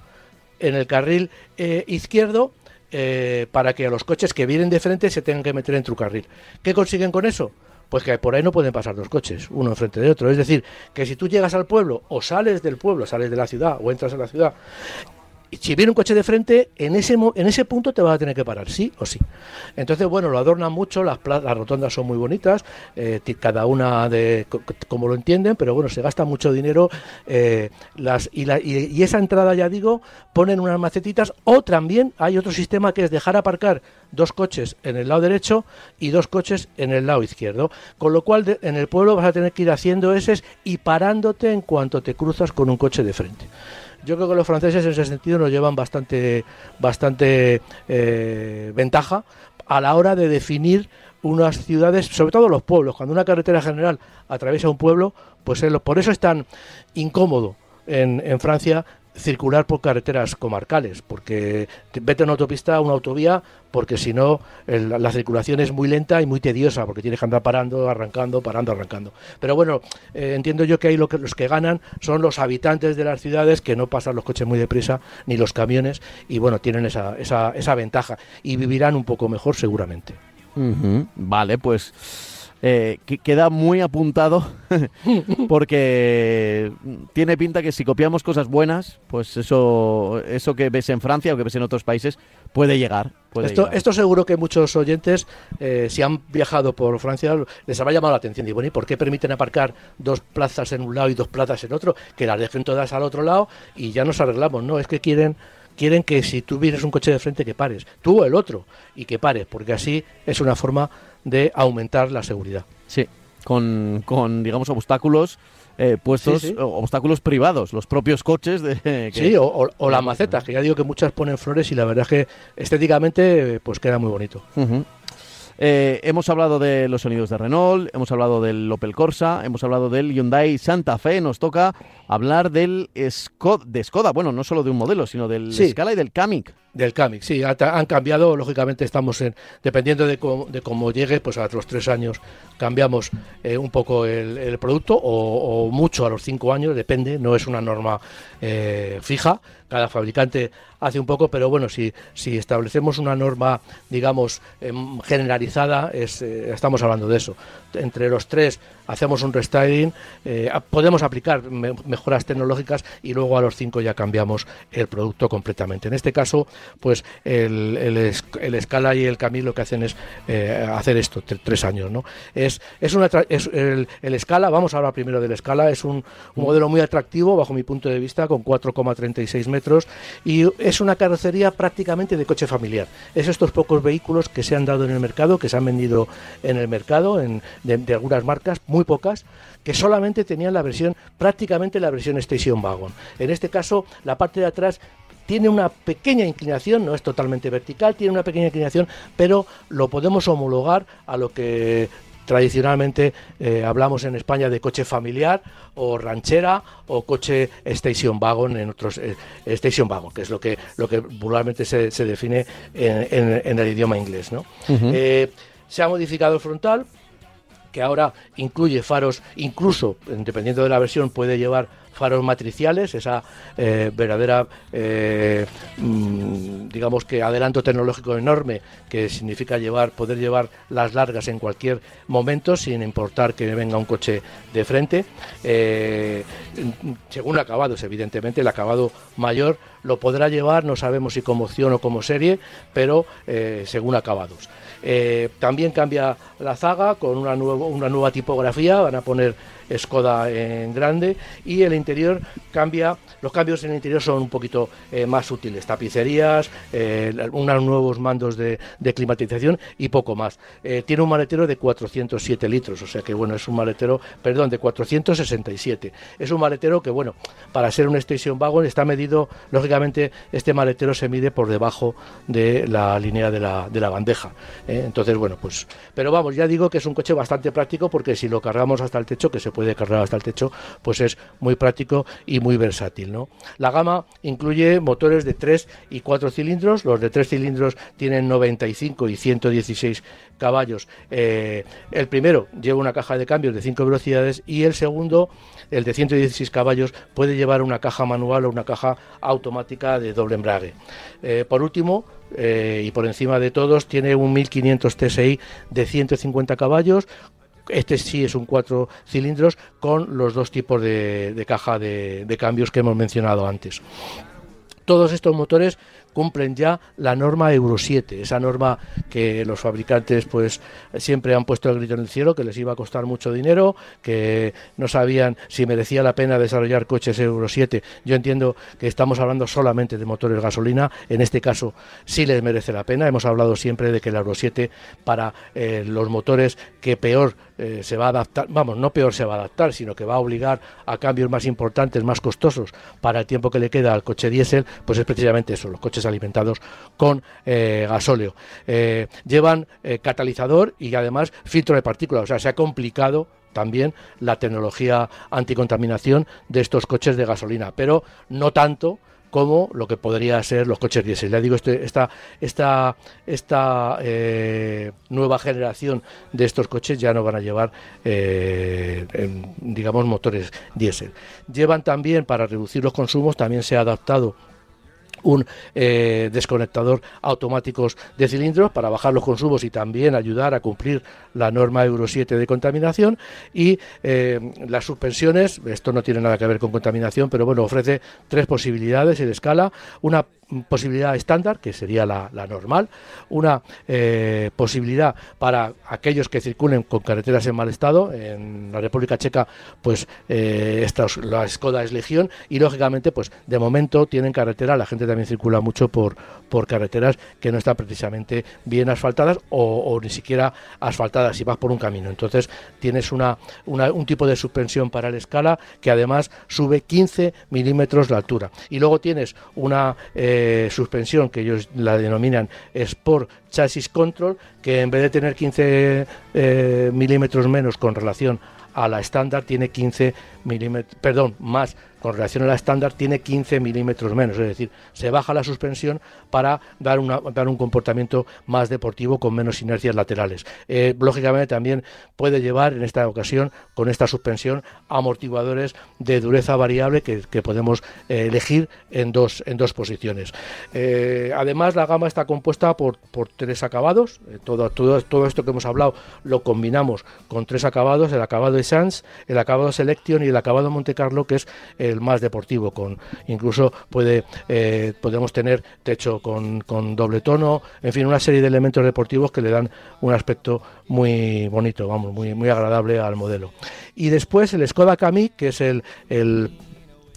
en el carril eh, izquierdo eh, para que a los coches que vienen de frente se tengan que meter en tu carril. ¿Qué consiguen con eso? Pues que por ahí no pueden pasar dos coches, uno enfrente de otro. Es decir, que si tú llegas al pueblo o sales del pueblo, sales de la ciudad o entras en la ciudad, si viene un coche de frente, en ese, en ese punto te vas a tener que parar, sí o sí. Entonces, bueno, lo adornan mucho, las, las rotondas son muy bonitas, eh, cada una de co- co- como lo entienden, pero bueno, se gasta mucho dinero. eh, las, y, la- y- esa entrada, ya digo, ponen unas macetitas, o también hay otro sistema que es dejar aparcar dos coches en el lado derecho y dos coches en el lado izquierdo. Con lo cual, en el pueblo vas a tener que ir haciendo eses y parándote en cuanto te cruzas con un coche de frente. Yo creo que los franceses en ese sentido nos llevan bastante, bastante eh, ventaja a la hora de definir unas ciudades, sobre todo los pueblos. Cuando una carretera general atraviesa un pueblo, pues por eso es tan incómodo en Francia circular por carreteras comarcales, porque te- vete a una autopista, a una autovía, porque si no la circulación es muy lenta y muy tediosa, porque tienes que andar parando, arrancando, parando, arrancando. Pero bueno, eh, entiendo yo que ahí lo que, los que ganan son los habitantes de las ciudades, que no pasan los coches muy deprisa, ni los camiones, y bueno, tienen esa, esa, esa ventaja, y vivirán un poco mejor seguramente. Vale, pues eh, que- queda muy apuntado porque tiene pinta que si copiamos cosas buenas, pues eso, eso que ves en Francia o que ves en otros países puede llegar. puede Esto, llegar. esto seguro que muchos oyentes, eh, si han viajado por Francia, les habrá llamado la atención. Digo, bueno, ¿y por qué permiten aparcar dos plazas en un lado y dos plazas en otro? Que las dejen todas al otro lado y ya nos arreglamos. No, es que quieren quieren que si tú vienes un coche de frente que pares, tú o el otro, y que pares, porque así es una forma de aumentar la seguridad. Sí, con, con digamos, obstáculos eh, puestos, Sí, sí. o- obstáculos privados, los propios coches de... que- Sí, o, o- o las macetas, que ya digo que muchas ponen flores y la verdad es que estéticamente pues queda muy bonito. Eh, hemos hablado de los sonidos de Renault, hemos hablado del Opel Corsa, hemos hablado del Hyundai Santa Fe. Nos toca hablar del Skoda, de Skoda. Bueno, no solo de un modelo, sino del Sí. Scala y del Kamiq. Del Kamiq, sí, ha- han cambiado, lógicamente estamos en, dependiendo de cómo, de cómo llegue, pues a los tres años cambiamos eh, un poco el, el producto o, o mucho a los cinco años, depende, no es una norma eh, fija, cada fabricante hace un poco, pero bueno, si, si establecemos una norma, digamos, em, generalizada, es, eh, estamos hablando de eso. Entre los tres hacemos un restyling, eh, podemos aplicar me- mejoras tecnológicas y luego a los cinco ya cambiamos el producto completamente. En este caso, pues el, el, Scala y el Camil lo que hacen es eh, hacer esto, tre- tres años, ¿no? Es, es una es el, el Scala, vamos a hablar primero del Scala, es un, modelo muy atractivo bajo mi punto de vista, con 4,36 metros y es una carrocería prácticamente de coche familiar. Es estos pocos vehículos que se han dado en el mercado, que se han vendido en el mercado, en, de algunas marcas, muy pocas, que solamente tenían la versión, prácticamente la versión Station Wagon. En este caso, la parte de atrás tiene una pequeña inclinación, no es totalmente vertical, tiene una pequeña inclinación, pero lo podemos homologar a lo que tradicionalmente eh, hablamos en España de coche familiar o ranchera o coche station wagon en otros eh, station wagon que es lo que lo que vulgarmente se, se define en, en- en el idioma inglés ¿no? Eh, se ha modificado el frontal que ahora incluye faros, incluso, dependiendo de la versión, puede llevar faros matriciales, esa eh, verdadera, eh, mm, digamos que adelanto tecnológico enorme que significa llevar, poder llevar las largas en cualquier momento sin importar que venga un coche de frente. Eh, según acabados, evidentemente, el acabado mayor lo podrá llevar, no sabemos si como opción o como serie, pero según acabados. también cambia la zaga con una, una nueva tipografía, van a poner Skoda en grande y el interior cambia, los cambios en el interior son un poquito eh, más útiles, tapicerías, eh, unos nuevos mandos de, climatización y poco más. Eh, tiene un maletero de 407 litros, o sea que bueno, es un maletero, perdón, de 467. Es un maletero que bueno, para ser un station wagon está medido, lógicamente este maletero se mide por debajo de la línea de la, de la bandeja. entonces bueno, pues, pero vamos, ya digo que es un coche bastante práctico porque si lo cargamos hasta el techo, que se puede cargar hasta el techo, pues es muy práctico y muy versátil. ¿no? La gama incluye motores de 3 y 4 cilindros, los de 3 cilindros tienen 95 y 116 caballos. Eh, el primero lleva una caja de cambios de 5 velocidades y el segundo, el de 116 caballos, puede llevar una caja manual o una caja automática de doble embrague. Eh, por último, eh, y por encima de todos, tiene un 1500 TSI de 150 caballos este sí es un cuatro cilindros con los dos tipos de, caja de, de cambios que hemos mencionado antes. Todos estos motores cumplen ya la norma Euro 7, esa norma que los fabricantes pues siempre han puesto el grito en el cielo, que les iba a costar mucho dinero, que no sabían si merecía la pena desarrollar coches Euro 7. Yo entiendo que estamos hablando solamente de motores gasolina, en este caso sí les merece la pena. Hemos hablado siempre de que el Euro 7 para eh, los motores que peor eh, se va a adaptar, vamos, no peor se va a adaptar, sino que va a obligar a cambios más importantes, más costosos para el tiempo que le queda al coche diésel, pues es precisamente eso, los coches alimentados con eh, gasóleo. Eh, llevan eh, catalizador y además filtro de partículas, o sea, se ha complicado también la tecnología anticontaminación de estos coches de gasolina, pero no tanto como lo que podría ser los coches diésel. Ya digo, este, esta, esta, esta nueva generación de estos coches ya no van a llevar, digamos, motores diésel. Llevan también, para reducir los consumos, también se ha adaptado un eh, desconectador automáticos de cilindros para bajar los consumos y también ayudar a cumplir la norma Euro 7 de contaminación. Y eh, las suspensiones, esto no tiene nada que ver con contaminación, pero bueno, ofrece tres posibilidades en escala, una posibilidad estándar, que sería la, normal, una eh, posibilidad para aquellos que circulen con carreteras en mal estado, en la República Checa, pues eh, la Skoda es Legión, y lógicamente, pues de momento tienen carretera, la gente también circula mucho por, por carreteras que no están precisamente bien asfaltadas o, ni siquiera asfaltadas si vas por un camino. Entonces tienes una, un tipo de suspensión para la escala que además sube 15 milímetros la altura. Y luego tienes una... Eh, suspensión que ellos la denominan Sport Chassis Control, que en vez de tener 15 eh, milímetros menos con relación a la estándar, tiene 15 milímetros, perdón, más con relación a la estándar tiene 15 milímetros menos, es decir, se baja la suspensión para dar, una, dar un comportamiento más deportivo con menos inercias laterales. Eh, lógicamente también puede llevar en esta ocasión con esta suspensión amortiguadores de dureza variable que, podemos eh, elegir en dos, en dos posiciones. Eh, además la gama está compuesta por, por tres acabados, todo, todo, todo esto que hemos hablado lo combinamos con tres acabados, el acabado Sans, el acabado Selection y el acabado Monte Carlo que es el más deportivo, con incluso puede eh, podemos tener techo con, con, doble tono, en fin, una serie de elementos deportivos que le dan un aspecto muy bonito, vamos, muy, muy agradable al modelo. Y después el Skoda Kamiq, que es el, el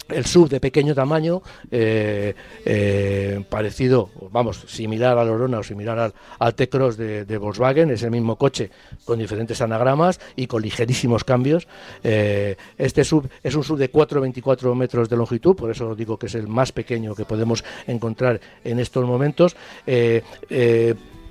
el sub de pequeño tamaño, eh, eh, parecido, vamos, similar al Orona o similar al, al T-Cross de, Volkswagen, es el mismo coche con diferentes anagramas y con ligerísimos cambios. Eh, este sub es un sub de 4,24 metros de longitud, por eso digo que es el más pequeño que podemos encontrar en estos momentos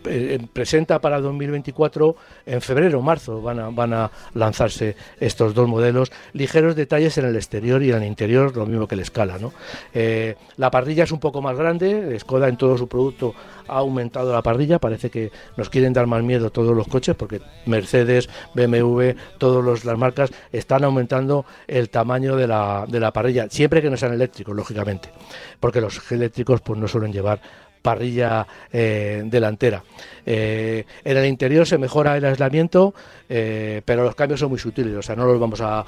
eh, presenta para 2024 en febrero o marzo van a, van a lanzarse estos dos modelos ligeros detalles en el exterior y en el interior lo mismo que la escala ¿no? Eh, la parrilla es un poco más grande Skoda en todo su producto ha aumentado la parrilla parece que nos quieren dar más miedo todos los coches porque Mercedes BMW todas las marcas están aumentando el tamaño de la, de la parrilla siempre que no sean eléctricos lógicamente porque los eléctricos pues no suelen llevar parrilla eh, delantera. Eh, en el interior se mejora el aislamiento, eh, pero los cambios son muy sutiles, o sea, no los vamos a,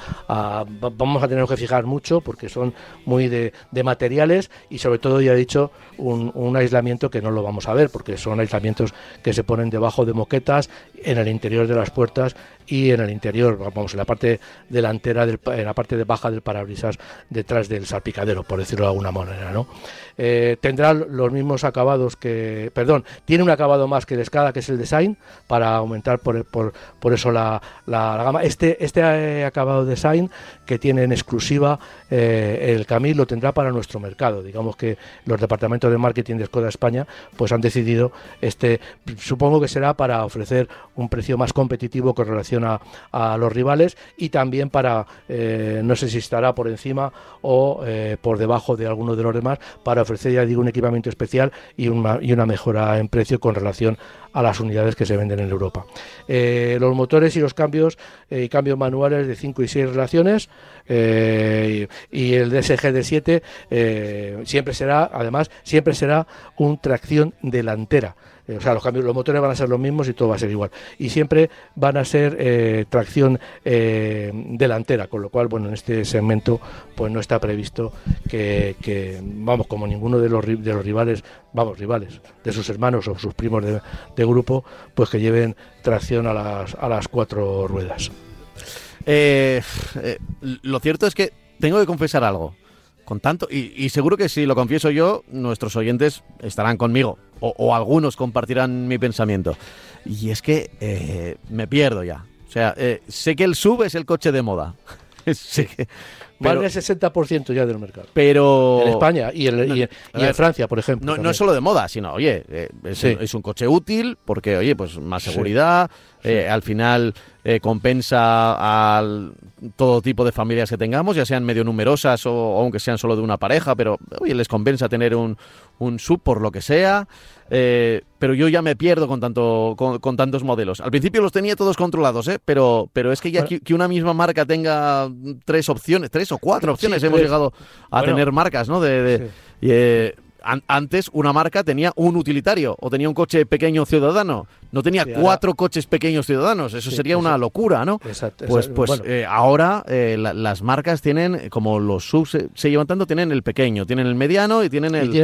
vamos a tener que fijar mucho porque son muy de, materiales y sobre todo, ya he dicho, un, aislamiento que no lo vamos a ver porque son aislamientos que se ponen debajo de moquetas, en el interior de las puertas y en el interior, vamos, en la parte delantera, del, en la parte de baja del parabrisas, detrás del salpicadero, por decirlo de alguna manera, ¿no? tendrá los mismos acabados que, perdón, tiene un acabado más que el escala, que es el design, para aumentar por, por, por eso la, la, gama. Este, este eh, acabado design que tiene en exclusiva eh, el Camil lo tendrá para nuestro mercado. Digamos que los departamentos de marketing de Skoda España pues han decidido este, supongo que será para ofrecer un precio más competitivo con relación a, a los rivales y también para, eh, no sé si estará por encima o por debajo de alguno de los demás, para ofrecer, ya digo, un equipamiento especial y una, y una mejora en precio con relación a las unidades que se venden en Europa. Eh, los motores y los cambios y eh, cambios manuales de 5 y 6 relaciones eh, y, el DSG de 7 siempre será, además, siempre será un tracción delantera. Eh, o sea, los cambios, los motores van a ser los mismos y todo va a ser igual. Y siempre van a ser eh, tracción eh, delantera, con lo cual, bueno, en este segmento, pues no está previsto que, vamos, como ninguno de los, de los rivales, vamos, rivales, de sus hermanos o sus primos de, de grupo, pues que lleven tracción a las, a las cuatro ruedas. lo cierto es que tengo que confesar algo. Con tanto, y, seguro que si lo confieso yo, nuestros oyentes estarán conmigo, o, algunos compartirán mi pensamiento. Y es que eh, me pierdo ya. O sea, eh, sé que el sub es el coche de moda. sé que, vale el 60% ya del mercado. Pero. En España y en, Francia, por ejemplo. No, es solo de moda, sino, oye, eh, es, un coche útil porque, oye, pues más seguridad. al final compensa al todo tipo de familias que tengamos, ya sean medio numerosas o, aunque sean solo de una pareja, pero oye, les compensa tener un, un sub por lo que sea. Eh, pero yo ya me pierdo con tanto con, tantos modelos. Al principio los tenía todos controlados, ¿eh? pero, pero es que ya que, una misma marca tenga tres opciones, tres o cuatro opciones, hemos llegado a tener marcas, ¿no? De, eh, antes una marca tenía un utilitario o tenía un coche pequeño ciudadano, no tenía cuatro coches pequeños ciudadanos, eso sería una locura, ¿no? Exacto, pues pues eh, ahora eh, las marcas tienen, como los subs se, llevan tanto, tienen el pequeño, tienen el mediano y tienen el...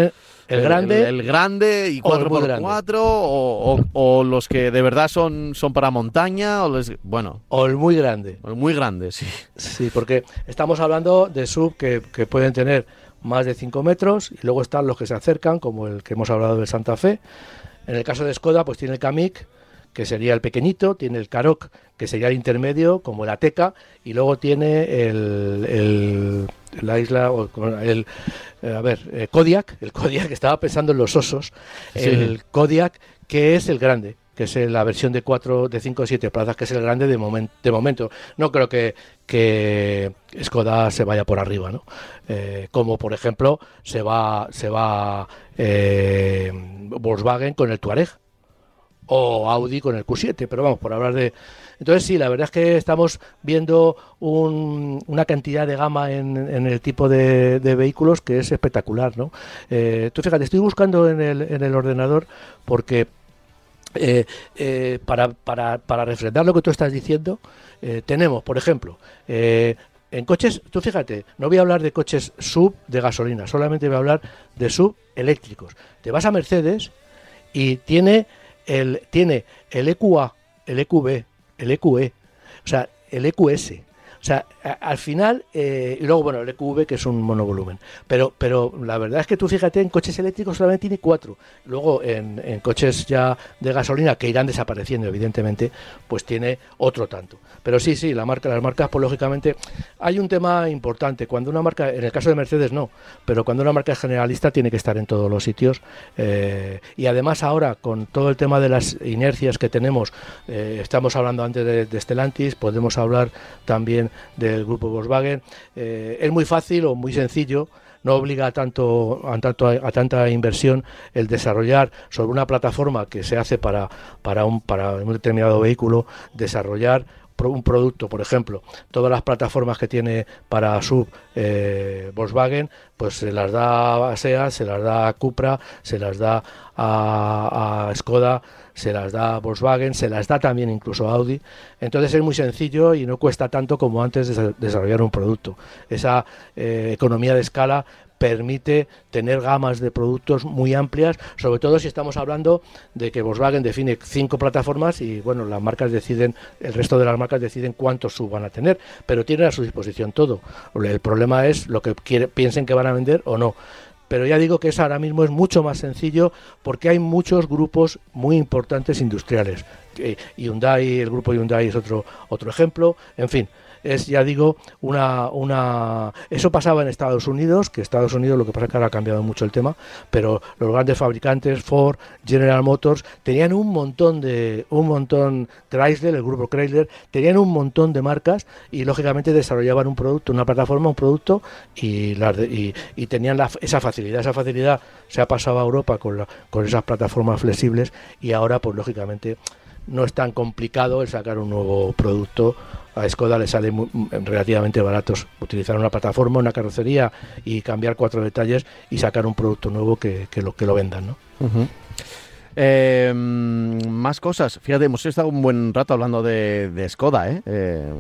el, grande, el, grande y 4x4 o, o, los que de verdad son, son para montaña o bueno. O el muy grande. El muy grande sí. Sí porque estamos hablando de sub que, que pueden tener más de 5 metros y luego están los que se acercan, como el que hemos hablado del Santa Fe. En el caso de Skoda, pues tiene el Kamiq, que sería el pequeñito, tiene el Karoq, que sería el intermedio, como el Ateca, y luego tiene el, la isla, o el, eh, a ver, el eh, Kodiak, el Kodiak, que estaba pensando en los osos, el Kodiak, que es el grande, que es la versión de 4, de 5 o 7 plazas, que es el grande de, de momento. No creo que, que Skoda se vaya por arriba, ¿no? Eh, como por ejemplo se va, se va eh, Volkswagen con el Touareg o Audi con el Q7, pero vamos, por hablar de... Entonces sí, la verdad es que estamos viendo una cantidad de gama en, el tipo de, vehículos que es espectacular, ¿no? Eh, tú fíjate, estoy buscando en el, en el ordenador porque eh, eh, para, para, para, refrendar lo que tú estás diciendo, eh, tenemos, por ejemplo, en coches, tú fíjate, no voy a hablar de coches sub de gasolina, solamente voy a hablar de sub eléctricos. Te vas a Mercedes y tiene el, tiene el EQA, el EQB, el EQE, o sea, el EQS. O sea, al final, eh, y luego, bueno, el EQV, que es un monovolumen. Pero, pero la verdad es que tú fíjate, en coches eléctricos solamente tiene cuatro. Luego, en, en coches ya de gasolina, que irán desapareciendo, evidentemente, pues tiene otro tanto. Pero sí, sí, la marca, las marcas, pues lógicamente, hay un tema importante. Cuando una marca, en el caso de Mercedes no, pero cuando una marca es generalista tiene que estar en todos los sitios. Eh, y además ahora, con todo el tema de las inercias que tenemos, eh, estamos hablando antes de, de Stellantis, podemos hablar también de el grupo Volkswagen. Eh, es muy fácil o muy sencillo no obliga a, tanto, a, tanto, a tanta inversión el desarrollar sobre una plataforma que se hace para, para, un, para un determinado vehículo, desarrollar un producto, por ejemplo, todas las plataformas que tiene para sub eh, Volkswagen, pues se las da a SEA, se las da a Cupra, se las da a, a Skoda, se las da Volkswagen, se las da también incluso Audi. Entonces es muy sencillo y no cuesta tanto como antes de desarrollar un producto. Esa eh, economía de escala permite tener gamas de productos muy amplias, sobre todo si estamos hablando de que Volkswagen define cinco plataformas y bueno, las marcas deciden, el resto de las marcas deciden cuántos sub van a tener, pero tienen a su disposición todo. El problema es lo que piensen que van a vender o no pero ya digo que es ahora mismo es mucho más sencillo porque hay muchos grupos muy importantes industriales. Hyundai, el grupo Hyundai es otro otro ejemplo, en fin, es, ya digo, una, una... Eso pasaba en Estados Unidos, que Estados Unidos lo que pasa es que ahora ha cambiado mucho el tema, pero los grandes fabricantes, Ford, General Motors, tenían un montón de... un montón, Chrysler, el grupo Chrysler, tenían un montón de marcas y lógicamente desarrollaban un producto, una plataforma, un producto y, las y, tenían esa facilidad. Esa facilidad se ha pasado a Europa con, con esas plataformas flexibles y ahora pues lógicamente no es tan complicado el sacar un nuevo producto a Skoda le sale relativamente baratos utilizar una plataforma, una carrocería y cambiar cuatro detalles y sacar un producto nuevo que, lo, que lo vendan. ¿no? Eh, más cosas. Fíjate, hemos estado un buen rato hablando de, Skoda, ¿eh? eh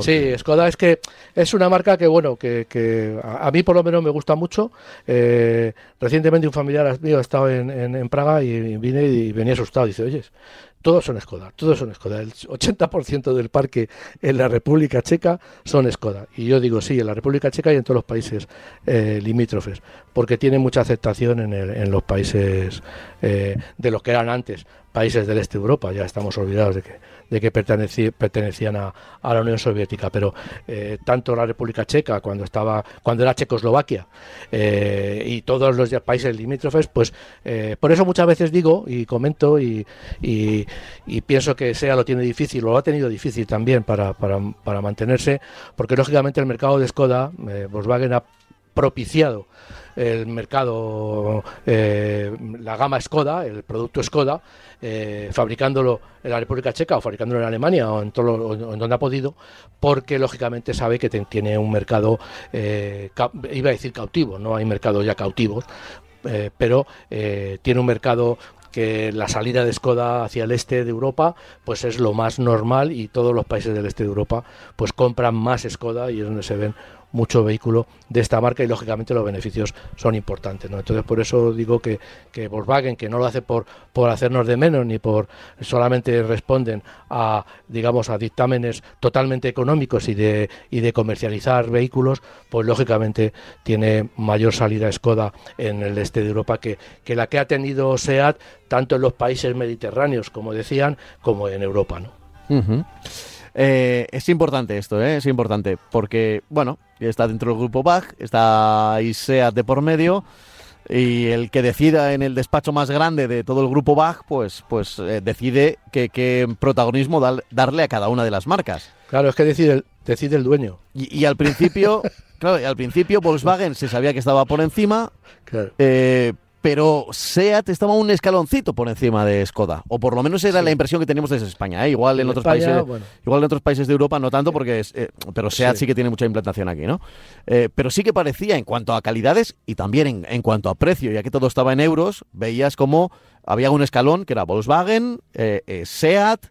sí, Skoda es que es una marca que, bueno, que, a, mí por lo menos me gusta mucho. Eh, recientemente un familiar mío ha estado en, en, Praga y vine y venía asustado. Dice, oye, todos son Skoda, todos son Skoda. El 80% del parque en la República Checa son Skoda. Y yo digo sí, en la República Checa y en todos los países eh, limítrofes, porque tiene mucha aceptación en, los países eh, de los que eran antes, países del este de Europa. Ya estamos olvidados de que de que pertenecían a, la Unión Soviética, pero eh, tanto la República Checa cuando estaba cuando era Checoslovaquia eh, y todos los países limítrofes, pues eh, por eso muchas veces digo y comento y, pienso que SEA lo tiene difícil, lo ha tenido difícil también para, para mantenerse, porque lógicamente el mercado de Skoda, Volkswagen ha propiciado el mercado, eh, la gama Skoda, el producto Skoda, eh, fabricándolo en la República Checa o fabricándolo en Alemania o en, todo en donde ha podido, porque lógicamente sabe que tiene un mercado, eh, iba a decir cautivo, no hay mercados ya cautivos, pero tiene un mercado que la salida de Skoda hacia el este de Europa pues es lo más normal y todos los países del este de Europa pues compran más Skoda y es donde se ven mucho vehículo de esta marca y lógicamente los beneficios son importantes. ¿no? Entonces por eso digo que, que Volkswagen, que no lo hace por, por hacernos de menos ni por solamente responden a digamos a dictámenes totalmente económicos y de, y de comercializar vehículos, pues lógicamente tiene mayor salida Skoda en el este de Europa que, que la que ha tenido SEAT tanto en los países mediterráneos, como decían, como en Europa. ¿no? Eh, es importante esto, ¿eh? es importante, porque, bueno, está dentro del grupo BAG, está ISEAT de por medio, y el que decida en el despacho más grande de todo el grupo BAG, pues, pues eh, decide qué protagonismo darle a cada una de las marcas. Claro, es que decide el, decide el dueño. Y, al principio, claro, al principio Volkswagen se sabía que estaba por encima, claro pero SEAT estaba un escaloncito por encima de Skoda, o por lo menos era la impresión que teníamos desde España. ¿eh? Igual en otros países, igual en otros países de Europa no tanto, porque eh, pero SEAT sí. que tiene mucha implantación aquí, ¿no? Eh, pero sí que parecía en cuanto a calidades y también en, cuanto a precio, ya que todo estaba en euros, veías como había un escalón que era Volkswagen, SEAT.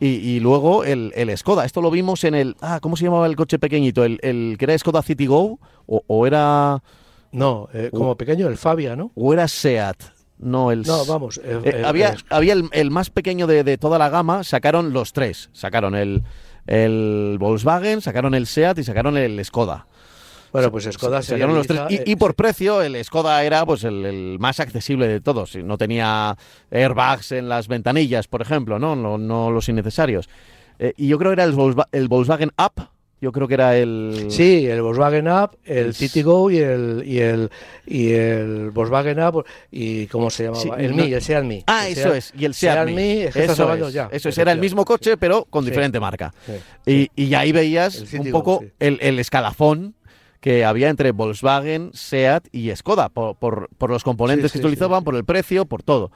Y, luego el, el, Skoda. Esto lo vimos en el. Ah, ¿cómo se llamaba el coche pequeñito? El, el que era Skoda City Go. o era. No, eh, como pequeño el Fabia, ¿no? ¿O era Seat? No, el... No, vamos. Eh, había había el, más pequeño de, toda la gama, sacaron los tres. Sacaron el, el Volkswagen, sacaron el SEAT y sacaron el Skoda. Bueno, pues Skoda Se- los tres. utiliza- Y, y por precio, el Skoda era pues el, el más accesible de todos. No tenía airbags en las ventanillas, por ejemplo, no, no, no los innecesarios. Eh, y yo creo que era el Volkswagen Up. Yo creo que era el. Sí, el Volkswagen Up, el Es- Citigo y el y el y el Volkswagen Up y cómo se llamaba, Sí, el no- Mi, el Seat Mi. Ah, eso Seat- es. Y el Seat, Mi, Mi. es que eso es, ya. eso es, era el mismo coche, pero con Sí. diferente marca. Sí. Y, y ahí veías un poco el, el escalafón que había entre Volkswagen, Seat y Skoda, por, por- por los componentes Sí, que sí, utilizaban, sí. por el precio, por todo.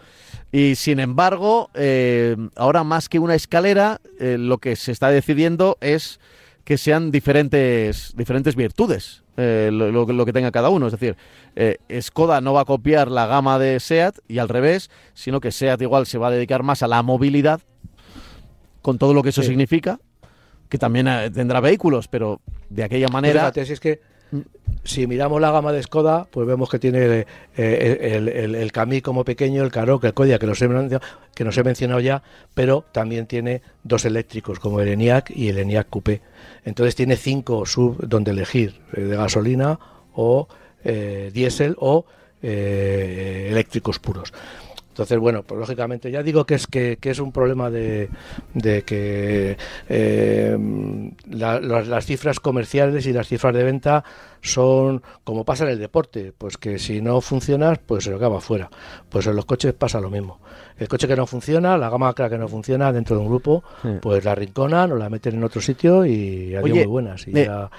Y sin embargo, eh, ahora más que una escalera, eh, lo que se está decidiendo es que sean diferentes, diferentes virtudes eh, lo, lo que- lo que tenga cada uno. Es decir, eh, Skoda no va a copiar la gama de Seat y al revés, sino que Seat igual se va a dedicar más a la movilidad, con todo lo que eso Sí. significa, que también eh, tendrá vehículos, pero de aquella manera... Fíjate, si es que si miramos la gama de Skoda, pues vemos que tiene eh, el, el, Kami como pequeño, el Karoq, el Kodiaq, que nos, he, que nos he mencionado ya, pero también tiene dos eléctricos, como el ENIAC y el ENIAC Coupé. Entonces tiene cinco sub donde elegir, eh, de gasolina o eh, diésel o eléctricos puros. Entonces, bueno, pues lógicamente ya digo que es que, que es un problema de, de que eh, la- las, las cifras comerciales y las cifras de venta son como pasa en el deporte, pues que si no funcionas, pues se lo acaba fuera. Pues en los coches pasa lo mismo. El coche que no funciona, la gama que no funciona dentro de un grupo, Sí. pues la rinconan o la meten en otro sitio y adiós Oye, muy buenas. Y ya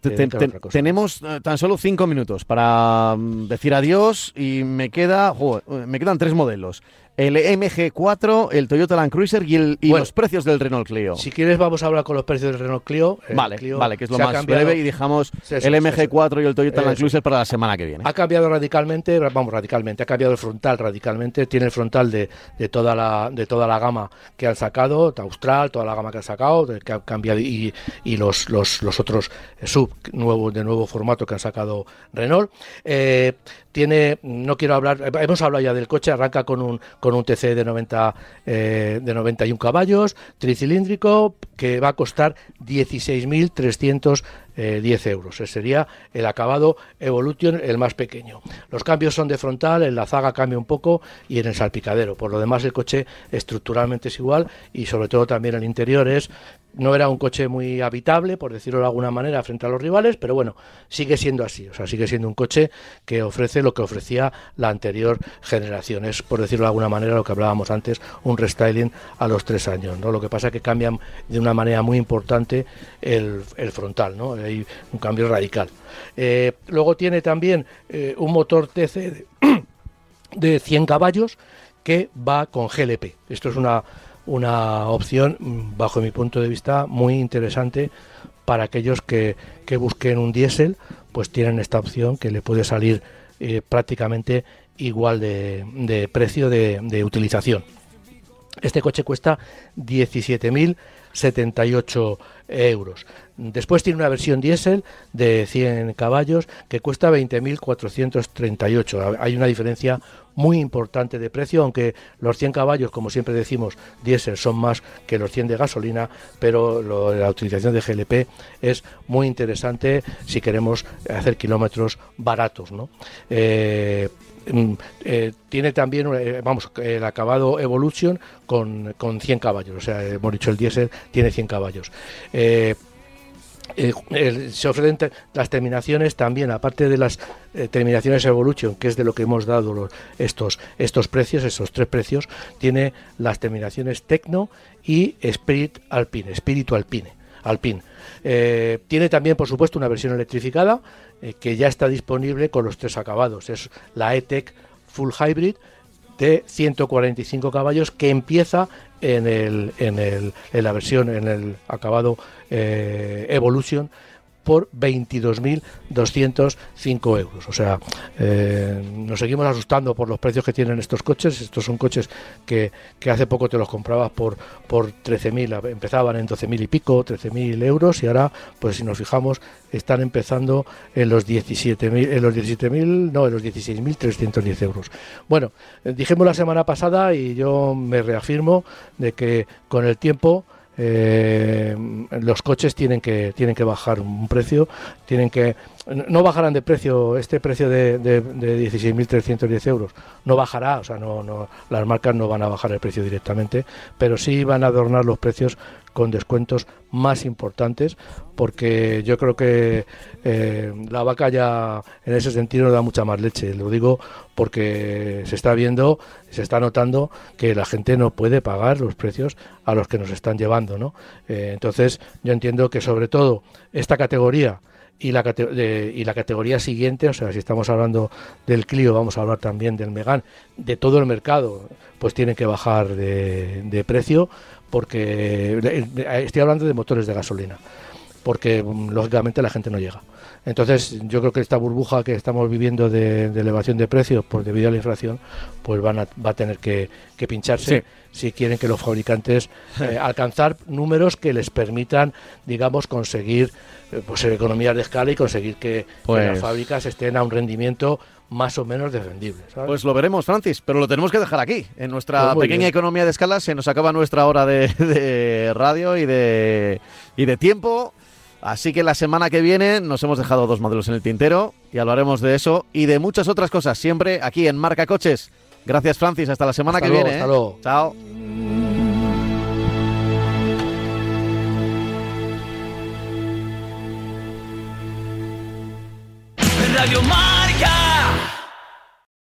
Te- te cosa. tenemos eh, tan solo cinco minutos para mm, decir adiós y me queda eh, me quedan tres modelos el MG4 el Toyota Land Cruiser y, el, y Bueno. los precios del Renault Clio Si quieres vamos a hablar con los precios del Renault Clio. El vale Clio vale que es lo más cambiado- breve y dejamos Eso, el eso, MG4 y el Toyota Land. Cruiser para la semana que viene Ha cambiado radicalmente, vamos, radicalmente, ha cambiado el frontal radicalmente, tiene el frontal de, de toda la de toda la gama que han sacado, Austral, toda la gama que han sacado, que ha cambiado y, y los, los, los otros sub nuevos de nuevo formato que han sacado Renault. Eh, tiene, no quiero hablar, hemos hablado ya del coche, arranca con un con un TC de 90 eh, de 91 caballos, tricilíndrico, que va a costar 16.310 euros. Ese sería el acabado Evolution, el más pequeño. Los cambios son de frontal, en la zaga cambia un poco y en el salpicadero. Por lo demás, el coche estructuralmente es igual y sobre todo también el interior es no era un coche muy habitable, por decirlo de alguna manera, frente a los rivales, pero bueno, sigue siendo así. O sea, sigue siendo un coche que ofrece lo que ofrecía la anterior generación. Es, por decirlo de alguna manera, lo que hablábamos antes, un restyling a los tres años. ¿no? Lo que pasa es que cambian de una manera muy importante el, frontal, ¿no? Hay un cambio radical. Eh, luego tiene también eh, un motor TC de, de 100 caballos que va con GLP. Esto es una, una opción, mm, bajo mi punto de vista, muy interesante para aquellos que, que busquen un diésel, pues tienen esta opción que le puede salir eh, prácticamente igual de, de precio de, de utilización. Este coche cuesta 17.078 euros. Después tiene una versión diésel de 100 caballos que cuesta 20.438. Hay una diferencia muy importante de precio, aunque los 100 caballos, como siempre decimos, diésel son más que los 100 de gasolina, pero lo- la utilización de GLP es muy interesante si queremos hacer kilómetros baratos. ¿no? Eh, eh, tiene también, eh, vamos, el acabado Evolution con, con 100 caballos, o sea, hemos dicho el diésel tiene 100 caballos. Eh, eh, se ofrecen las terminaciones también, aparte de las terminaciones Evolution, que es de lo que hemos dado los- estos, estos precios, estos tres precios, tiene las terminaciones Tecno y Spirit Alpine, Espíritu Alpine. Alpine. Tiene también, por supuesto, una versión electrificada eh, que ya está disponible con los tres acabados. Es la E-Tech Full Hybrid de 145 caballos que empieza en, el, en, el, en la versión, en el acabado eh, Evolution por 22.205 euros. O sea, eh, nos seguimos asustando por los precios que tienen estos coches. Estos son coches que, que hace poco te los comprabas por, por 13.000, empezaban en 12.000 y pico, 13.000 euros y ahora, pues si nos fijamos, están empezando en los 17.000, en los 17.000, no, en los 16.310 euros. Bueno, eh, dijimos la semana pasada y yo me reafirmo de que con el tiempo eh, los coches tienen que, tienen que bajar un precio, tienen que no bajarán de precio, este precio de, de, de 16.310 euros no bajará, o sea, no, no, las marcas no van a bajar el precio directamente, pero sí van a adornar los precios con descuentos más importantes, porque yo creo que eh, la vaca ya en ese sentido da mucha más leche. Lo digo porque se está viendo, se está notando que la gente no puede pagar los precios a los que nos están llevando, ¿no? Eh, entonces, yo entiendo que sobre todo esta categoría y la, y la categoría siguiente, o sea, si estamos hablando del Clio, vamos a hablar también del Megan, de todo el mercado, pues tiene que bajar de, precio, porque estoy hablando de motores de gasolina, porque mm, lógicamente la gente no llega. Entonces, yo creo que esta burbuja que estamos viviendo de, elevación de precios por debido a la inflación, pues van a, va a tener que, pincharse si quieren que los fabricantes eh, alcanzar números que les permitan, digamos, conseguir eh, pues economías de escala y conseguir que, las pues fábricas estén a un rendimiento más o menos defendible. Pues lo veremos, Francis, pero lo tenemos que dejar aquí. En nuestra pues pequeña economía de escala se nos acaba nuestra hora de, de radio y de, y de tiempo. Así que la semana que viene nos hemos dejado dos modelos en el tintero y hablaremos de eso y de muchas otras cosas, siempre aquí en Marca Coches. Gracias, Francis. Hasta la semana que viene. Hasta ¿eh? luego. Chao. Radio